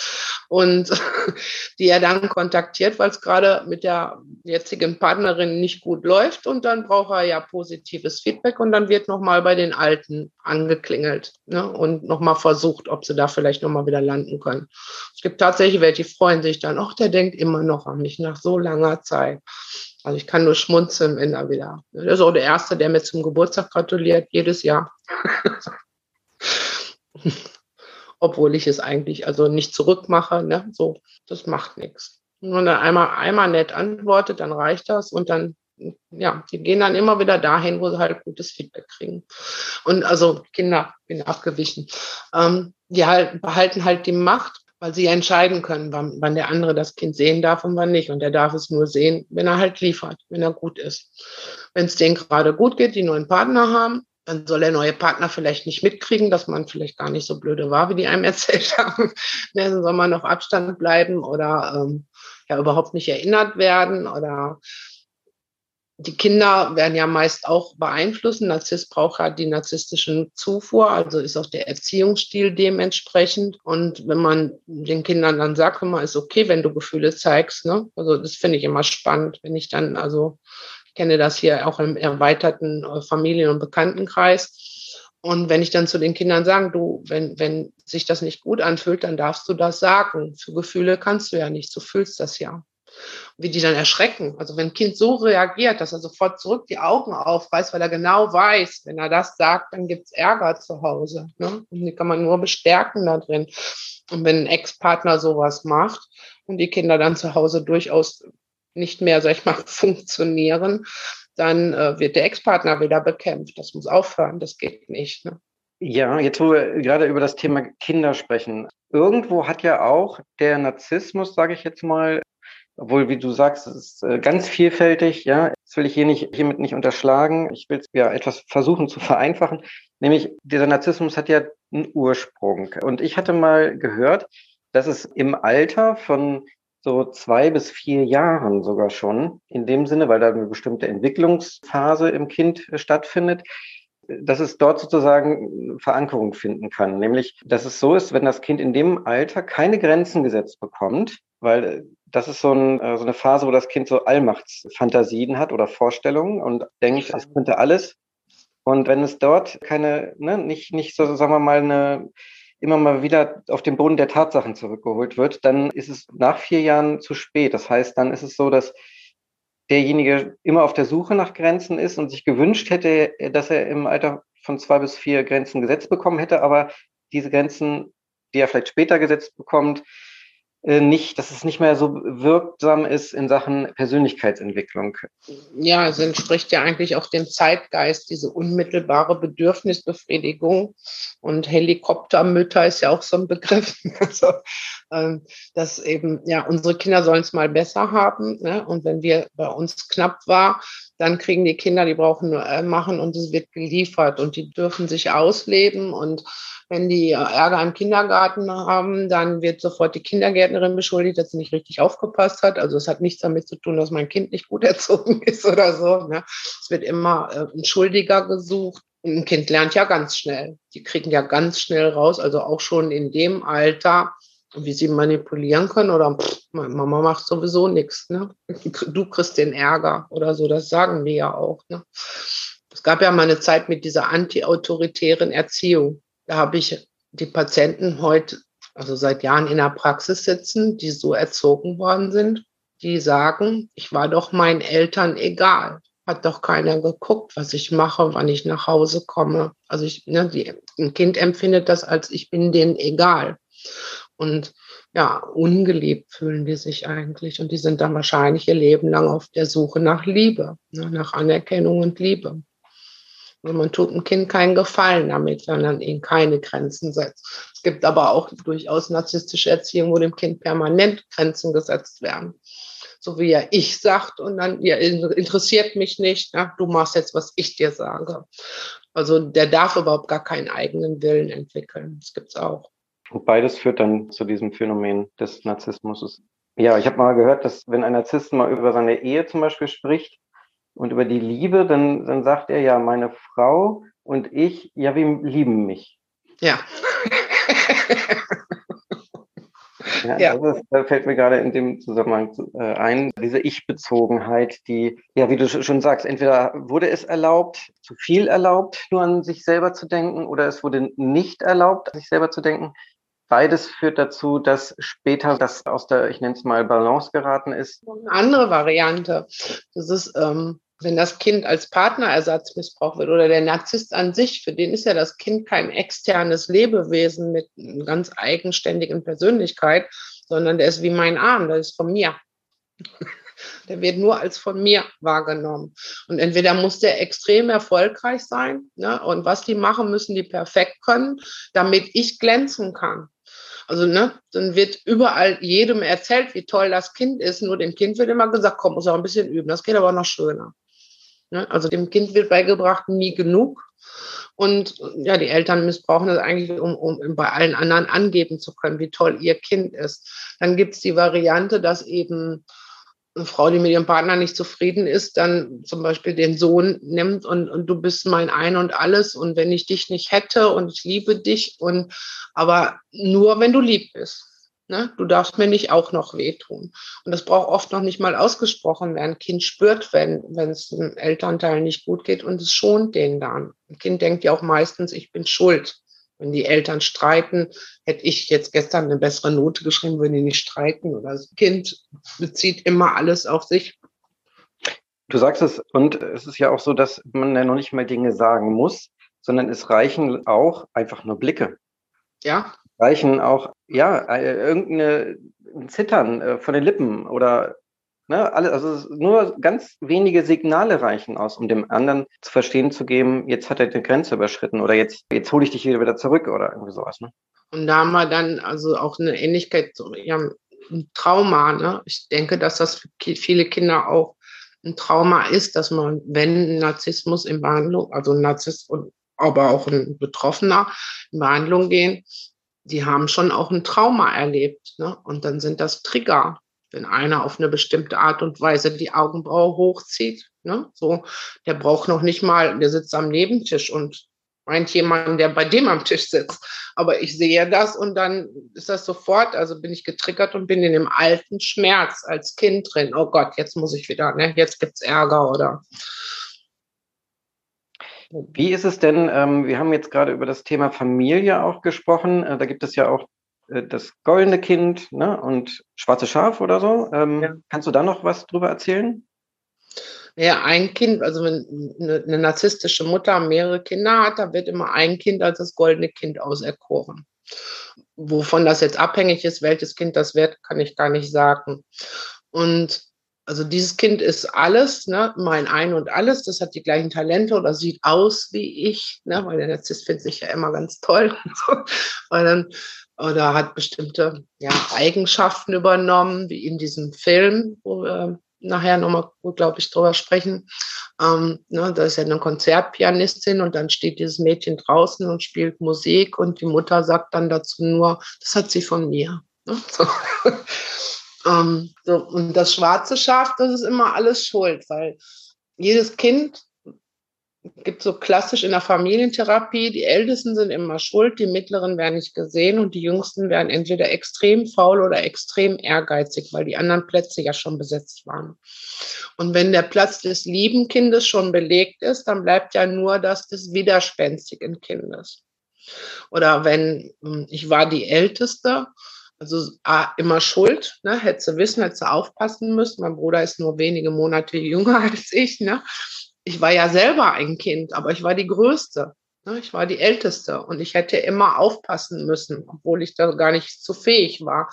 und die er dann kontaktiert, weil es gerade mit der jetzigen Partnerin nicht gut läuft und dann braucht er ja positives Feedback und dann wird nochmal bei den Alten angeklingelt ne? und nochmal versucht, ob sie da vielleicht nochmal wieder landen können. Es gibt tatsächlich welche, die freuen sich dann, ach, der denkt immer noch an mich nach so langer Zeit. Also ich kann nur schmunzeln, wenn er wieder. Der ist auch der Erste, der mir zum Geburtstag gratuliert, jedes Jahr. Obwohl ich es eigentlich also nicht zurückmache, ne? So, das macht nichts. Wenn er einmal, einmal nett antwortet, dann reicht das und dann ja, die gehen dann immer wieder dahin, wo sie halt gutes Feedback kriegen. Und also Kinder, bin abgewichen, ähm, die halt, behalten halt die Macht, weil sie entscheiden können, wann, wann der andere das Kind sehen darf und wann nicht. Und der darf es nur sehen, wenn er halt liefert, wenn er gut ist. Wenn es denen gerade gut geht, die neuen Partner haben, dann soll der neue Partner vielleicht nicht mitkriegen, dass man vielleicht gar nicht so blöde war, wie die einem erzählt haben. dann soll man auf Abstand bleiben oder ähm, ja überhaupt nicht erinnert werden oder die Kinder werden ja meist auch beeinflussen. Narzisst braucht halt die narzisstischen Zufuhr, also ist auch der Erziehungsstil dementsprechend. Und wenn man den Kindern dann sagt, immer ist okay, wenn du Gefühle zeigst, ne? Also das finde ich immer spannend, wenn ich dann, also ich kenne das hier auch im erweiterten äh, Familien- und Bekanntenkreis. Und wenn ich dann zu den Kindern sage, du, wenn, wenn sich das nicht gut anfühlt, dann darfst du das sagen. Für Gefühle kannst du ja nicht, du fühlst das ja wie die dann erschrecken. Also wenn ein Kind so reagiert, dass er sofort zurück die Augen aufreißt, weil er genau weiß, wenn er das sagt, dann gibt's Ärger zu Hause. Ne? Und die kann man nur bestärken da drin. Und wenn ein Ex-Partner sowas macht und die Kinder dann zu Hause durchaus nicht mehr, sag ich mal, funktionieren, dann äh, wird der Ex-Partner wieder bekämpft. Das muss aufhören, das geht nicht. Ne? Ja, jetzt wo wir gerade über das Thema Kinder sprechen. Irgendwo hat ja auch der Narzissmus, sage ich jetzt mal, obwohl, wie du sagst, es ist äh, ganz vielfältig, ja. Das will ich hier nicht, hiermit nicht unterschlagen. Ich will es ja etwas versuchen zu vereinfachen. Nämlich, dieser Narzissmus hat ja einen Ursprung. Und ich hatte mal gehört, dass es im Alter von so zwei bis vier Jahren sogar schon, in dem Sinne, weil da eine bestimmte Entwicklungsphase im Kind stattfindet, dass es dort sozusagen Verankerung finden kann. Nämlich, dass es so ist, wenn das Kind in dem Alter keine Grenzen gesetzt bekommt, weil das ist so, ein, äh, so, eine Phase, wo das Kind so Allmachtsfantasien hat oder Vorstellungen und denkt, es könnte alles. Und wenn es dort keine, ne, nicht, nicht so, sagen wir mal, eine, immer mal wieder auf den Boden der Tatsachen zurückgeholt wird, dann ist es nach vier Jahren zu spät. Das heißt, dann ist es so, dass derjenige immer auf der Suche nach Grenzen ist und sich gewünscht hätte, dass er im Alter von zwei bis vier Grenzen gesetzt bekommen hätte, aber diese Grenzen, die er vielleicht später gesetzt bekommt, nicht, dass es nicht mehr so wirksam ist in Sachen Persönlichkeitsentwicklung. Ja, es entspricht ja eigentlich auch dem Zeitgeist, diese unmittelbare Bedürfnisbefriedigung. Und Helikoptermütter ist ja auch so ein Begriff. Also, ähm, dass eben, ja, unsere Kinder sollen es mal besser haben. Ne? Und wenn wir bei uns knapp war, dann kriegen die Kinder, die brauchen nur äh, machen und es wird geliefert und die dürfen sich ausleben und wenn die Ärger im Kindergarten haben, dann wird sofort die Kindergärtnerin beschuldigt, dass sie nicht richtig aufgepasst hat. Also es hat nichts damit zu tun, dass mein Kind nicht gut erzogen ist oder so. Ne? Es wird immer äh, ein Schuldiger gesucht. Ein Kind lernt ja ganz schnell. Die kriegen ja ganz schnell raus, also auch schon in dem Alter, wie sie manipulieren können oder pff, Mama macht sowieso nichts. Ne? Du kriegst den Ärger oder so, das sagen die ja auch. Ne? Es gab ja mal eine Zeit mit dieser anti-autoritären Erziehung. Da habe ich die Patienten heute, also seit Jahren in der Praxis sitzen, die so erzogen worden sind, die sagen, ich war doch meinen Eltern egal. hat doch keiner geguckt, was ich mache, wann ich nach Hause komme. Also ich, ne, die, ein Kind empfindet das als ich bin denen egal. Und ja, ungeliebt fühlen die sich eigentlich. Und die sind dann wahrscheinlich ihr Leben lang auf der Suche nach Liebe, ne, nach Anerkennung und Liebe. Und man tut dem Kind keinen Gefallen damit, wenn man ihnen keine Grenzen setzt. Es gibt aber auch durchaus narzisstische Erziehung, wo dem Kind permanent Grenzen gesetzt werden. So wie er ich sagt und dann, ja, interessiert mich nicht, na, du machst jetzt, was ich dir sage. Also der darf überhaupt gar keinen eigenen Willen entwickeln. Das gibt es auch. Und beides führt dann zu diesem Phänomen des Narzissmus. Ja, ich habe mal gehört, dass wenn ein Narzisst mal über seine Ehe zum Beispiel spricht und über die Liebe, dann, dann sagt er ja, meine Frau und ich, ja, wir lieben mich. Ja. Ja, ja. Das, ist, das, fällt mir gerade in dem Zusammenhang äh, ein, diese Ich-Bezogenheit, die, ja, wie du schon sagst, entweder wurde es erlaubt, zu viel erlaubt, nur an sich selber zu denken, oder es wurde nicht erlaubt, an sich selber zu denken. Beides führt dazu, dass später das aus der, ich nenne es mal, Balance geraten ist. Eine andere Variante. Das ist, ähm, wenn das Kind als Partnerersatz missbraucht wird oder der Narzisst an sich, für den ist ja das Kind kein externes Lebewesen mit einer ganz eigenständigen Persönlichkeit, sondern der ist wie mein Arm, der ist von mir. Der wird nur als von mir wahrgenommen. Und entweder muss der extrem erfolgreich sein, ne, und was die machen, müssen die perfekt können, damit ich glänzen kann. Also, ne, dann wird überall jedem erzählt, wie toll das Kind ist. Nur dem Kind wird immer gesagt, komm, muss auch ein bisschen üben. Das geht aber noch schöner. Ne? Also dem Kind wird beigebracht, nie genug. Und ja, die Eltern missbrauchen das eigentlich, um, um bei allen anderen angeben zu können, wie toll ihr Kind ist. Dann gibt es die Variante, dass eben eine Frau, die mit ihrem Partner nicht zufrieden ist, dann zum Beispiel den Sohn nimmt und, und du bist mein Ein und alles und wenn ich dich nicht hätte und ich liebe dich und aber nur wenn du lieb bist. Ne? Du darfst mir nicht auch noch wehtun. Und das braucht oft noch nicht mal ausgesprochen werden. Ein Kind spürt, wenn, wenn es dem Elternteil nicht gut geht und es schont den dann. Ein Kind denkt ja auch meistens, ich bin schuld. Wenn die Eltern streiten, hätte ich jetzt gestern eine bessere Note geschrieben, wenn die nicht streiten. Oder das Kind bezieht immer alles auf sich. Du sagst es, und es ist ja auch so, dass man ja noch nicht mal Dinge sagen muss, sondern es reichen auch einfach nur Blicke. Ja. Reichen auch, ja, äh, irgendeine Zittern äh, von den Lippen oder ne, alles, also nur ganz wenige Signale reichen aus, um dem anderen zu verstehen zu geben, jetzt hat er die Grenze überschritten oder jetzt, jetzt hole ich dich wieder, wieder zurück oder irgendwie sowas. Ne? Und da haben wir dann also auch eine Ähnlichkeit, ja, ein Trauma. Ne? Ich denke, dass das für viele Kinder auch ein Trauma ist, dass man, wenn Narzissmus in Behandlung, also ein Narzisst und aber auch ein Betroffener in Behandlung gehen, die haben schon auch ein Trauma erlebt. Ne? Und dann sind das Trigger, wenn einer auf eine bestimmte Art und Weise die Augenbraue hochzieht. Ne? So, der braucht noch nicht mal, der sitzt am Nebentisch und meint jemand, der bei dem am Tisch sitzt. Aber ich sehe das und dann ist das sofort, also bin ich getriggert und bin in dem alten Schmerz als Kind drin. Oh Gott, jetzt muss ich wieder, ne? jetzt gibt's Ärger oder wie ist es denn, ähm, wir haben jetzt gerade über das Thema Familie auch gesprochen, äh, da gibt es ja auch äh, das goldene Kind ne, und schwarze Schaf oder so. Ähm, ja. Kannst du da noch was drüber erzählen? Ja, ein Kind, also wenn eine, eine narzisstische Mutter mehrere Kinder hat, da wird immer ein Kind als das goldene Kind auserkoren. Wovon das jetzt abhängig ist, welches Kind das wird, kann ich gar nicht sagen. Und also dieses Kind ist alles, ne, mein Ein und alles, das hat die gleichen Talente oder sieht aus wie ich, ne, weil der Narzisst findet sich ja immer ganz toll und dann, oder hat bestimmte ja, Eigenschaften übernommen, wie in diesem Film, wo wir nachher nochmal, glaube ich, drüber sprechen. Ähm, ne, da ist ja eine Konzertpianistin und dann steht dieses Mädchen draußen und spielt Musik und die Mutter sagt dann dazu nur, das hat sie von mir. Ne? So. Ähm, so, und das schwarze Schaf, das ist immer alles schuld, weil jedes Kind gibt so klassisch in der Familientherapie, die Ältesten sind immer schuld, die Mittleren werden nicht gesehen und die Jüngsten werden entweder extrem faul oder extrem ehrgeizig, weil die anderen Plätze ja schon besetzt waren. Und wenn der Platz des lieben Kindes schon belegt ist, dann bleibt ja nur das des widerspenstigen Kindes. Oder wenn hm, ich war die Älteste Also A, immer schuld, ne? hätte sie wissen, hätte sie aufpassen müssen. Mein Bruder ist nur wenige Monate jünger als ich. Ne? Ich war ja selber ein Kind, aber ich war die Größte. Ne? Ich war die Älteste und ich hätte immer aufpassen müssen, obwohl ich da gar nicht zu fähig war.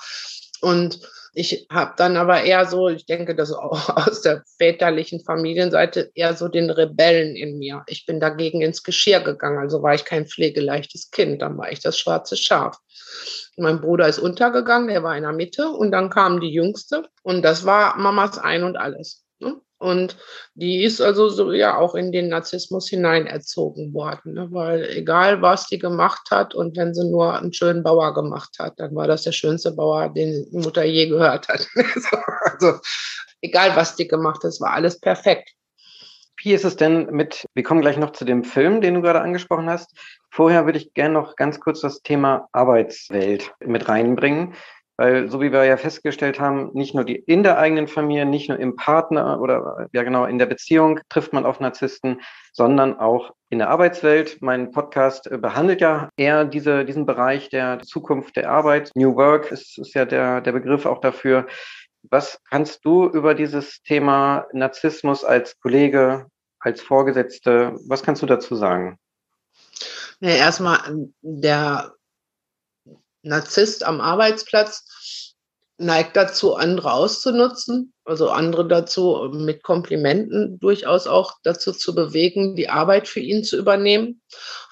Und ich habe dann aber eher so, ich denke, das auch aus der väterlichen Familienseite, eher so den Rebellen in mir. Ich bin dagegen ins Geschirr gegangen, also war ich kein pflegeleichtes Kind, dann war ich das schwarze Schaf. Mein Bruder ist untergegangen, der war in der Mitte und dann kam die Jüngste und das war Mamas Ein und Alles. Und die ist also so ja auch in den Narzissmus hinein erzogen worden, ne? weil egal was die gemacht hat und wenn sie nur einen schönen Bauer gemacht hat, dann war das der schönste Bauer, den die Mutter je gehört hat. also egal was die gemacht hat, es war alles perfekt. Wie ist es denn mit, wir kommen gleich noch zu dem Film, den du gerade angesprochen hast. Vorher würde ich gerne noch ganz kurz das Thema Arbeitswelt mit reinbringen. Weil, so wie wir ja festgestellt haben, nicht nur die in der eigenen Familie, nicht nur im Partner oder ja genau in der Beziehung trifft man auf Narzissten, sondern auch in der Arbeitswelt. Mein Podcast behandelt ja eher diese, diesen Bereich der Zukunft der Arbeit. New Work ist, ist ja der, der Begriff auch dafür. Was kannst du über dieses Thema Narzissmus als Kollege, als Vorgesetzte, was kannst du dazu sagen? Ja, erstmal der Narzisst am Arbeitsplatz neigt dazu, andere auszunutzen also andere dazu mit Komplimenten durchaus auch dazu zu bewegen, die Arbeit für ihn zu übernehmen,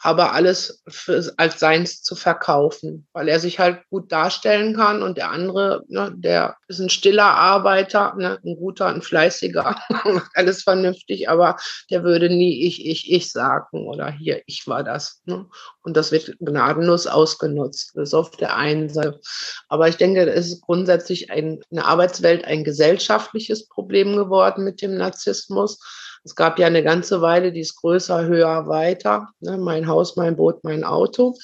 aber alles für, als seins zu verkaufen, weil er sich halt gut darstellen kann und der andere, ne, der ist ein stiller Arbeiter, ne, ein guter, ein fleißiger, alles vernünftig, aber der würde nie ich, ich, ich sagen oder hier, ich war das. Ne? Und das wird gnadenlos ausgenutzt. Das ist auf der einen Seite. Aber ich denke, es ist grundsätzlich ein, eine Arbeitswelt, ein Gesellschaft, gesellschaftliches Problem geworden mit dem Narzissmus. Es gab ja eine ganze Weile, die ist größer, höher, weiter. Ne? Mein Haus, mein Boot, mein Auto.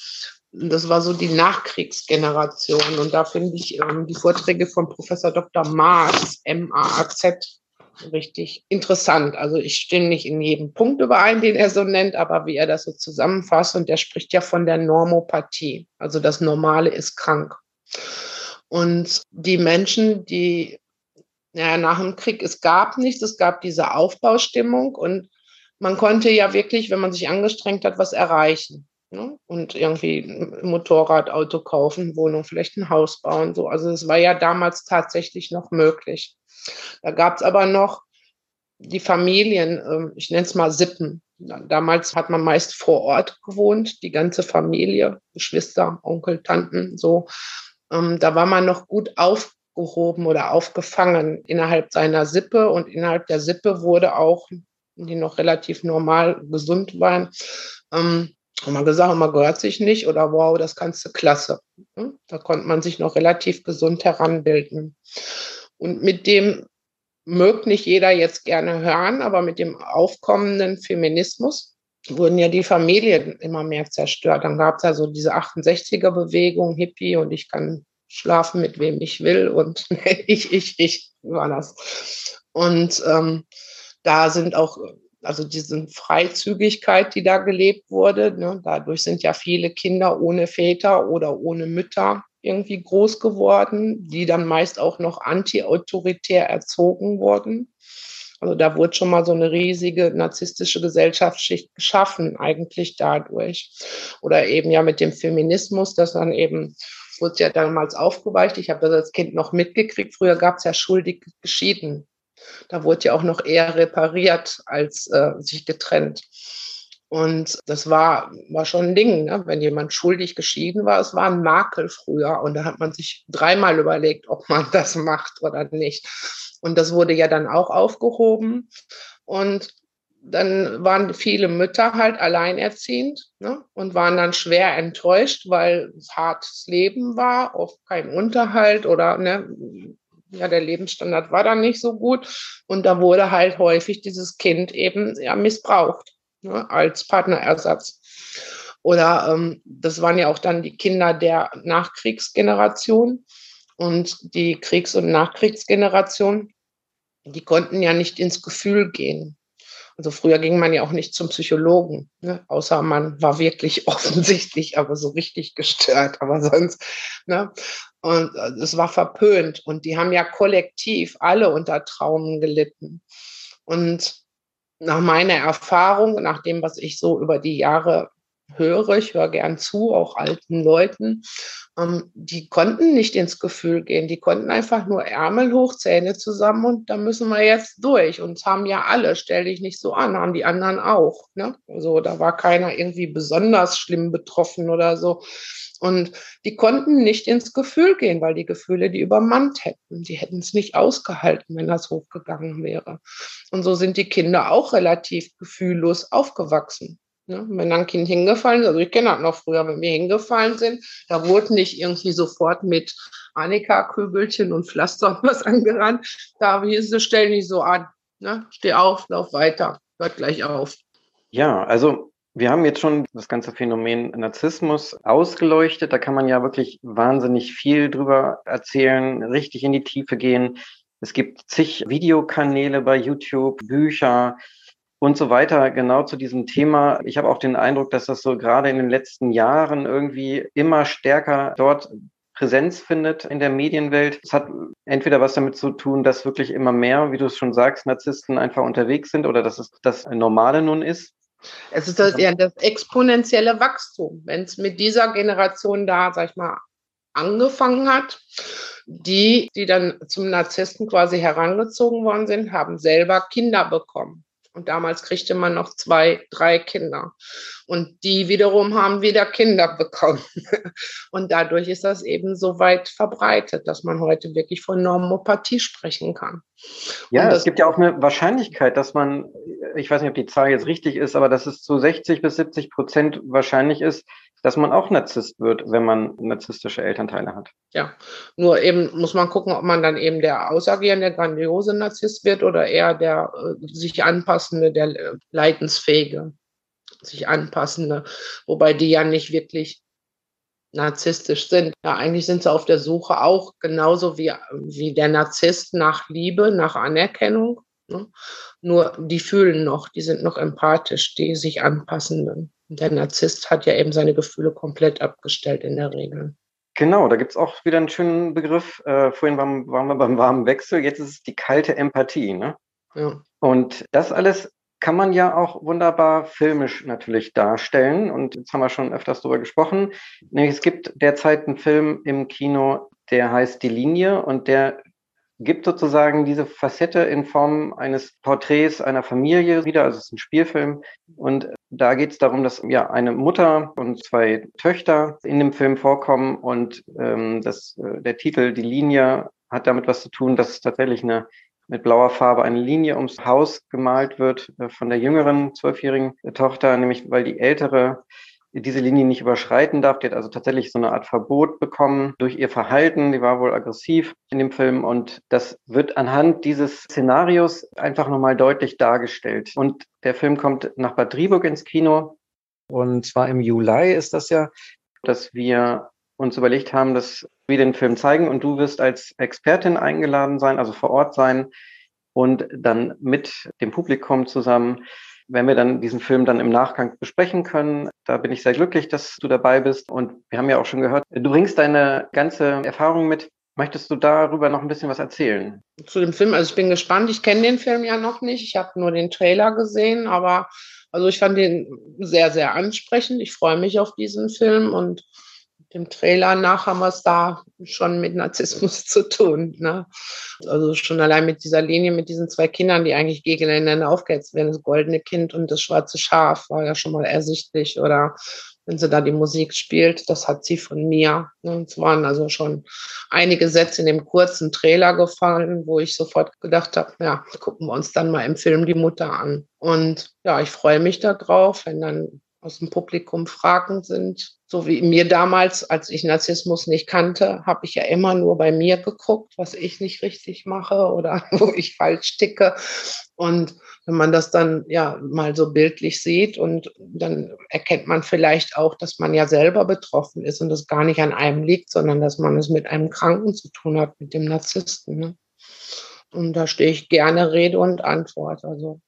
Das war so die Nachkriegsgeneration. Und da finde ich ähm, die Vorträge von Professor Dr. Marx, M-A-A-Z, richtig interessant. Also ich stimme nicht in jedem Punkt überein, den er so nennt, aber wie er das so zusammenfasst. Und der spricht ja von der Normopathie. Also das Normale ist krank. Und die Menschen, die ja, nach dem Krieg, es gab nichts, es gab diese Aufbaustimmung und man konnte ja wirklich, wenn man sich angestrengt hat, was erreichen. Ne? Und irgendwie ein Motorrad, Auto kaufen, Wohnung, vielleicht ein Haus bauen. So. Also es war ja damals tatsächlich noch möglich. Da gab es aber noch die Familien, ähm, ich nenne es mal Sippen. Damals hat man meist vor Ort gewohnt, die ganze Familie, Geschwister, Onkel, Tanten, so. Ähm, da war man noch gut auf, aufgehoben oder aufgefangen innerhalb seiner Sippe und innerhalb der Sippe wurde auch, die noch relativ normal gesund waren, ähm, wir gesagt, man gehört sich nicht oder wow, das kannst du klasse. Hm? Da konnte man sich noch relativ gesund heranbilden. Und mit dem mögt nicht jeder jetzt gerne hören, aber mit dem aufkommenden Feminismus wurden ja die Familien immer mehr zerstört. Dann gab es ja so diese 68er-Bewegung, Hippie und ich kann schlafen mit wem ich will und ich, ich, ich war das. Und ähm, da sind auch, also diese Freizügigkeit, die da gelebt wurde, ne, dadurch sind ja viele Kinder ohne Väter oder ohne Mütter irgendwie groß geworden, die dann meist auch noch anti-autoritär erzogen wurden. Also da wurde schon mal so eine riesige narzisstische Gesellschaftsschicht geschaffen, eigentlich dadurch. Oder eben ja mit dem Feminismus, dass dann eben wurde ja damals aufgeweicht. Ich habe das als Kind noch mitgekriegt. Früher gab es ja schuldig geschieden. Da wurde ja auch noch eher repariert als äh, sich getrennt. Und das war, war schon ein Ding, ne? wenn jemand schuldig geschieden war. Es war ein Makel früher und da hat man sich dreimal überlegt, ob man das macht oder nicht. Und das wurde ja dann auch aufgehoben. Und dann waren viele Mütter halt alleinerziehend ne, und waren dann schwer enttäuscht, weil es hartes Leben war, oft kein Unterhalt oder ne, ja, der Lebensstandard war dann nicht so gut. Und da wurde halt häufig dieses Kind eben ja, missbraucht ne, als Partnerersatz. Oder ähm, das waren ja auch dann die Kinder der Nachkriegsgeneration. Und die Kriegs- und Nachkriegsgeneration, die konnten ja nicht ins Gefühl gehen. Also früher ging man ja auch nicht zum Psychologen, ne? außer man war wirklich offensichtlich, aber so richtig gestört. Aber sonst, ne? Und äh, es war verpönt. Und die haben ja kollektiv alle unter Traumen gelitten. Und nach meiner Erfahrung, nach dem, was ich so über die Jahre höre, ich höre gern zu, auch alten Leuten, ähm, die konnten nicht ins Gefühl gehen. Die konnten einfach nur Ärmel hoch, Zähne zusammen und da müssen wir jetzt durch. Und haben ja alle, stell dich nicht so an, haben die anderen auch. Ne? Also da war keiner irgendwie besonders schlimm betroffen oder so. Und die konnten nicht ins Gefühl gehen, weil die Gefühle die übermannt hätten. Die hätten es nicht ausgehalten, wenn das hochgegangen wäre. Und so sind die Kinder auch relativ gefühllos aufgewachsen. Ne? Wenn dann Kind hingefallen ist, also ich kenne das noch früher, wenn wir hingefallen sind, da wurde nicht irgendwie sofort mit Annika-Kübelchen und Pflaster und was angerannt. Da hieß es, stell nicht so an. Ne? Steh auf, lauf weiter, hört gleich auf. Ja, also wir haben jetzt schon das ganze Phänomen Narzissmus ausgeleuchtet. Da kann man ja wirklich wahnsinnig viel drüber erzählen, richtig in die Tiefe gehen. Es gibt zig Videokanäle bei YouTube, Bücher, und so weiter, genau zu diesem Thema. Ich habe auch den Eindruck, dass das so gerade in den letzten Jahren irgendwie immer stärker dort Präsenz findet in der Medienwelt. Es hat entweder was damit zu tun, dass wirklich immer mehr, wie du es schon sagst, Narzissten einfach unterwegs sind oder dass es das Normale nun ist. Es ist das, ja das exponentielle Wachstum. Wenn es mit dieser Generation da, sag ich mal, angefangen hat, die, die dann zum Narzissten quasi herangezogen worden sind, haben selber Kinder bekommen. Und damals kriegte man noch zwei, drei Kinder. Und die wiederum haben wieder Kinder bekommen. Und dadurch ist das eben so weit verbreitet, dass man heute wirklich von Normopathie sprechen kann. Ja, es gibt ja auch eine Wahrscheinlichkeit, dass man, ich weiß nicht, ob die Zahl jetzt richtig ist, aber dass es zu 60 bis 70 Prozent wahrscheinlich ist, dass man auch Narzisst wird, wenn man narzisstische Elternteile hat. Ja, nur eben muss man gucken, ob man dann eben der ausagierende, grandiose Narzisst wird oder eher der äh, sich anpassende, der äh, leidensfähige, sich anpassende, wobei die ja nicht wirklich narzisstisch sind. Ja, eigentlich sind sie auf der Suche auch genauso wie, wie der Narzisst nach Liebe, nach Anerkennung. Ne? Nur die fühlen noch, die sind noch empathisch, die sich anpassenden. Der Narzisst hat ja eben seine Gefühle komplett abgestellt in der Regel. Genau, da gibt es auch wieder einen schönen Begriff. Äh, vorhin waren, waren, wir beim warmen Wechsel, jetzt ist es die kalte Empathie. Ne? Ja. Und das alles kann man ja auch wunderbar filmisch natürlich darstellen. Und jetzt haben wir schon öfters darüber gesprochen. Nämlich es gibt derzeit einen Film im Kino, der heißt Die Linie und der gibt sozusagen diese Facette in Form eines Porträts einer Familie wieder. Also es ist ein Spielfilm. Und da geht es darum, dass ja eine Mutter und zwei Töchter in dem Film vorkommen. Und ähm, das, äh, der Titel, die Linie, hat damit was zu tun, dass tatsächlich eine mit blauer Farbe eine Linie ums Haus gemalt wird äh, von der jüngeren zwölfjährigen Tochter, nämlich weil die ältere diese Linie nicht überschreiten darf. Die hat also tatsächlich so eine Art Verbot bekommen durch ihr Verhalten. Die war wohl aggressiv in dem Film und das wird anhand dieses Szenarios einfach nochmal deutlich dargestellt. Und der Film kommt nach Bad Driburg ins Kino und zwar im Juli ist das ja, dass wir uns überlegt haben, dass wir den Film zeigen und du wirst als Expertin eingeladen sein, also vor Ort sein und dann mit dem Publikum zusammen wenn wir dann diesen Film dann im Nachgang besprechen können. Da bin ich sehr glücklich, dass du dabei bist. Und wir haben ja auch schon gehört, du bringst deine ganze Erfahrung mit. Möchtest du darüber noch ein bisschen was erzählen? Zu dem Film, also ich bin gespannt. Ich kenne den Film ja noch nicht. Ich habe nur den Trailer gesehen, aber also ich fand den sehr, sehr ansprechend. Ich freue mich auf diesen Film und dem Trailer nach haben wir es da schon mit Narzissmus zu tun. Ne? Also schon allein mit dieser Linie, mit diesen zwei Kindern, die eigentlich gegeneinander aufgehetzt werden, das goldene Kind und das schwarze Schaf, war ja schon mal ersichtlich. Oder wenn sie da die Musik spielt, das hat sie von mir. Ne? Es waren also schon einige Sätze in dem kurzen Trailer gefallen, wo ich sofort gedacht habe, ja, gucken wir uns dann mal im Film die Mutter an. Und ja, ich freue mich darauf, wenn dann aus dem Publikum Fragen sind. So wie mir damals, als ich Narzissmus nicht kannte, habe ich ja immer nur bei mir geguckt, was ich nicht richtig mache oder wo ich falsch ticke. Und wenn man das dann ja mal so bildlich sieht und dann erkennt man vielleicht auch, dass man ja selber betroffen ist und das gar nicht an einem liegt, sondern dass man es mit einem Kranken zu tun hat, mit dem Narzissten. Ne? Und da stehe ich gerne Rede und Antwort. Also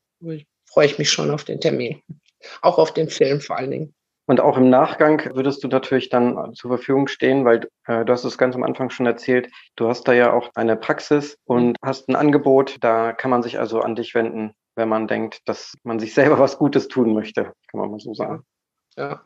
freue ich mich schon auf den Termin. Auch auf den Film vor allen Dingen. Und auch im Nachgang würdest du natürlich dann zur Verfügung stehen, weil äh, du hast es ganz am Anfang schon erzählt, du hast da ja auch eine Praxis und hast ein Angebot. Da kann man sich also an dich wenden, wenn man denkt, dass man sich selber was Gutes tun möchte, kann man mal so sagen. Ja.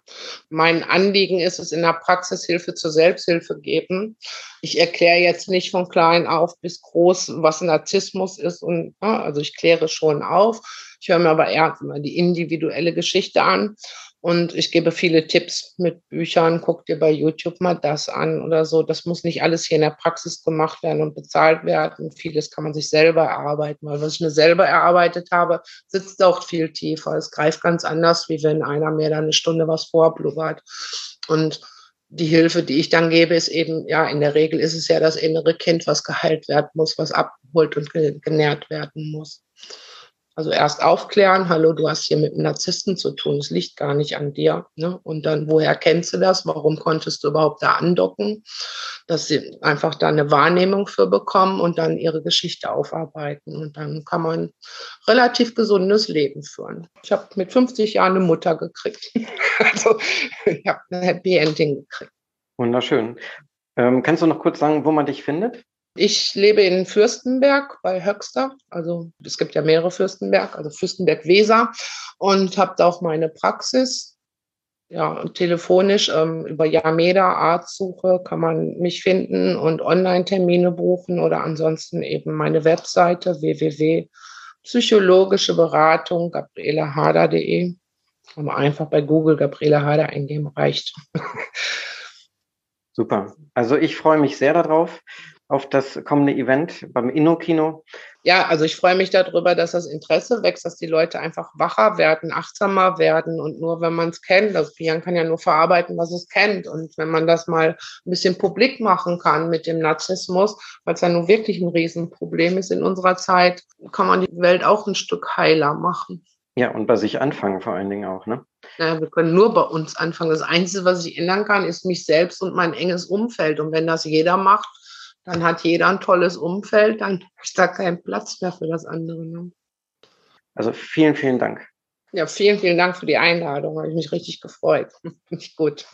Mein Anliegen ist es, in der Praxis Hilfe zur Selbsthilfe geben. Ich erkläre jetzt nicht von klein auf bis groß, was Narzissmus ist. Und, ja, also ich kläre schon auf. Ich höre mir aber eher die individuelle Geschichte an. Und ich gebe viele Tipps mit Büchern, guck dir bei YouTube mal das an oder so. Das muss nicht alles hier in der Praxis gemacht werden und bezahlt werden. Vieles kann man sich selber erarbeiten, weil was ich mir selber erarbeitet habe, sitzt auch viel tiefer. Es greift ganz anders, wie wenn einer mir da eine Stunde was vorblubbert. Und die Hilfe, die ich dann gebe, ist eben, ja, in der Regel ist es ja das innere Kind, was geheilt werden muss, was abgeholt und genährt werden muss. Also erst aufklären, hallo, du hast hier mit einem Narzissten zu tun, es liegt gar nicht an dir. Ne? Und dann, woher kennst du das? Warum konntest du überhaupt da andocken? Dass sie einfach da eine Wahrnehmung für bekommen und dann ihre Geschichte aufarbeiten. Und dann kann man relativ gesundes Leben führen. Ich habe mit 50 Jahren eine Mutter gekriegt. also ich habe ein Happy Ending gekriegt. Wunderschön. Ähm, kannst du noch kurz sagen, wo man dich findet? Ich lebe in Fürstenberg bei Höxter. Also es gibt ja mehrere Fürstenberg, also Fürstenberg-Weser und habe da auch meine Praxis. Ja, telefonisch ähm, über Yameda Arztsuche kann man mich finden und Online-Termine buchen oder ansonsten eben meine Webseite www.psychologische Beratung man einfach bei Google Gabriela Hader eingeben, reicht. Super. Also ich freue mich sehr darauf auf das kommende Event beim Inno-Kino? Ja, also ich freue mich darüber, dass das Interesse wächst, dass die Leute einfach wacher werden, achtsamer werden und nur wenn man es kennt, das Gehirn kann ja nur verarbeiten, was es kennt und wenn man das mal ein bisschen publik machen kann mit dem Narzissmus, weil es ja nun wirklich ein Riesenproblem ist in unserer Zeit, kann man die Welt auch ein Stück heiler machen. Ja, und bei sich anfangen vor allen Dingen auch, ne? Ja, wir können nur bei uns anfangen. Das Einzige, was ich ändern kann, ist mich selbst und mein enges Umfeld. Und wenn das jeder macht, dann hat jeder ein tolles Umfeld, dann ist da kein Platz mehr für das andere. Ne? Also vielen, vielen Dank. Ja, vielen, vielen Dank für die Einladung. Habe ich mich richtig gefreut. Finde ich gut.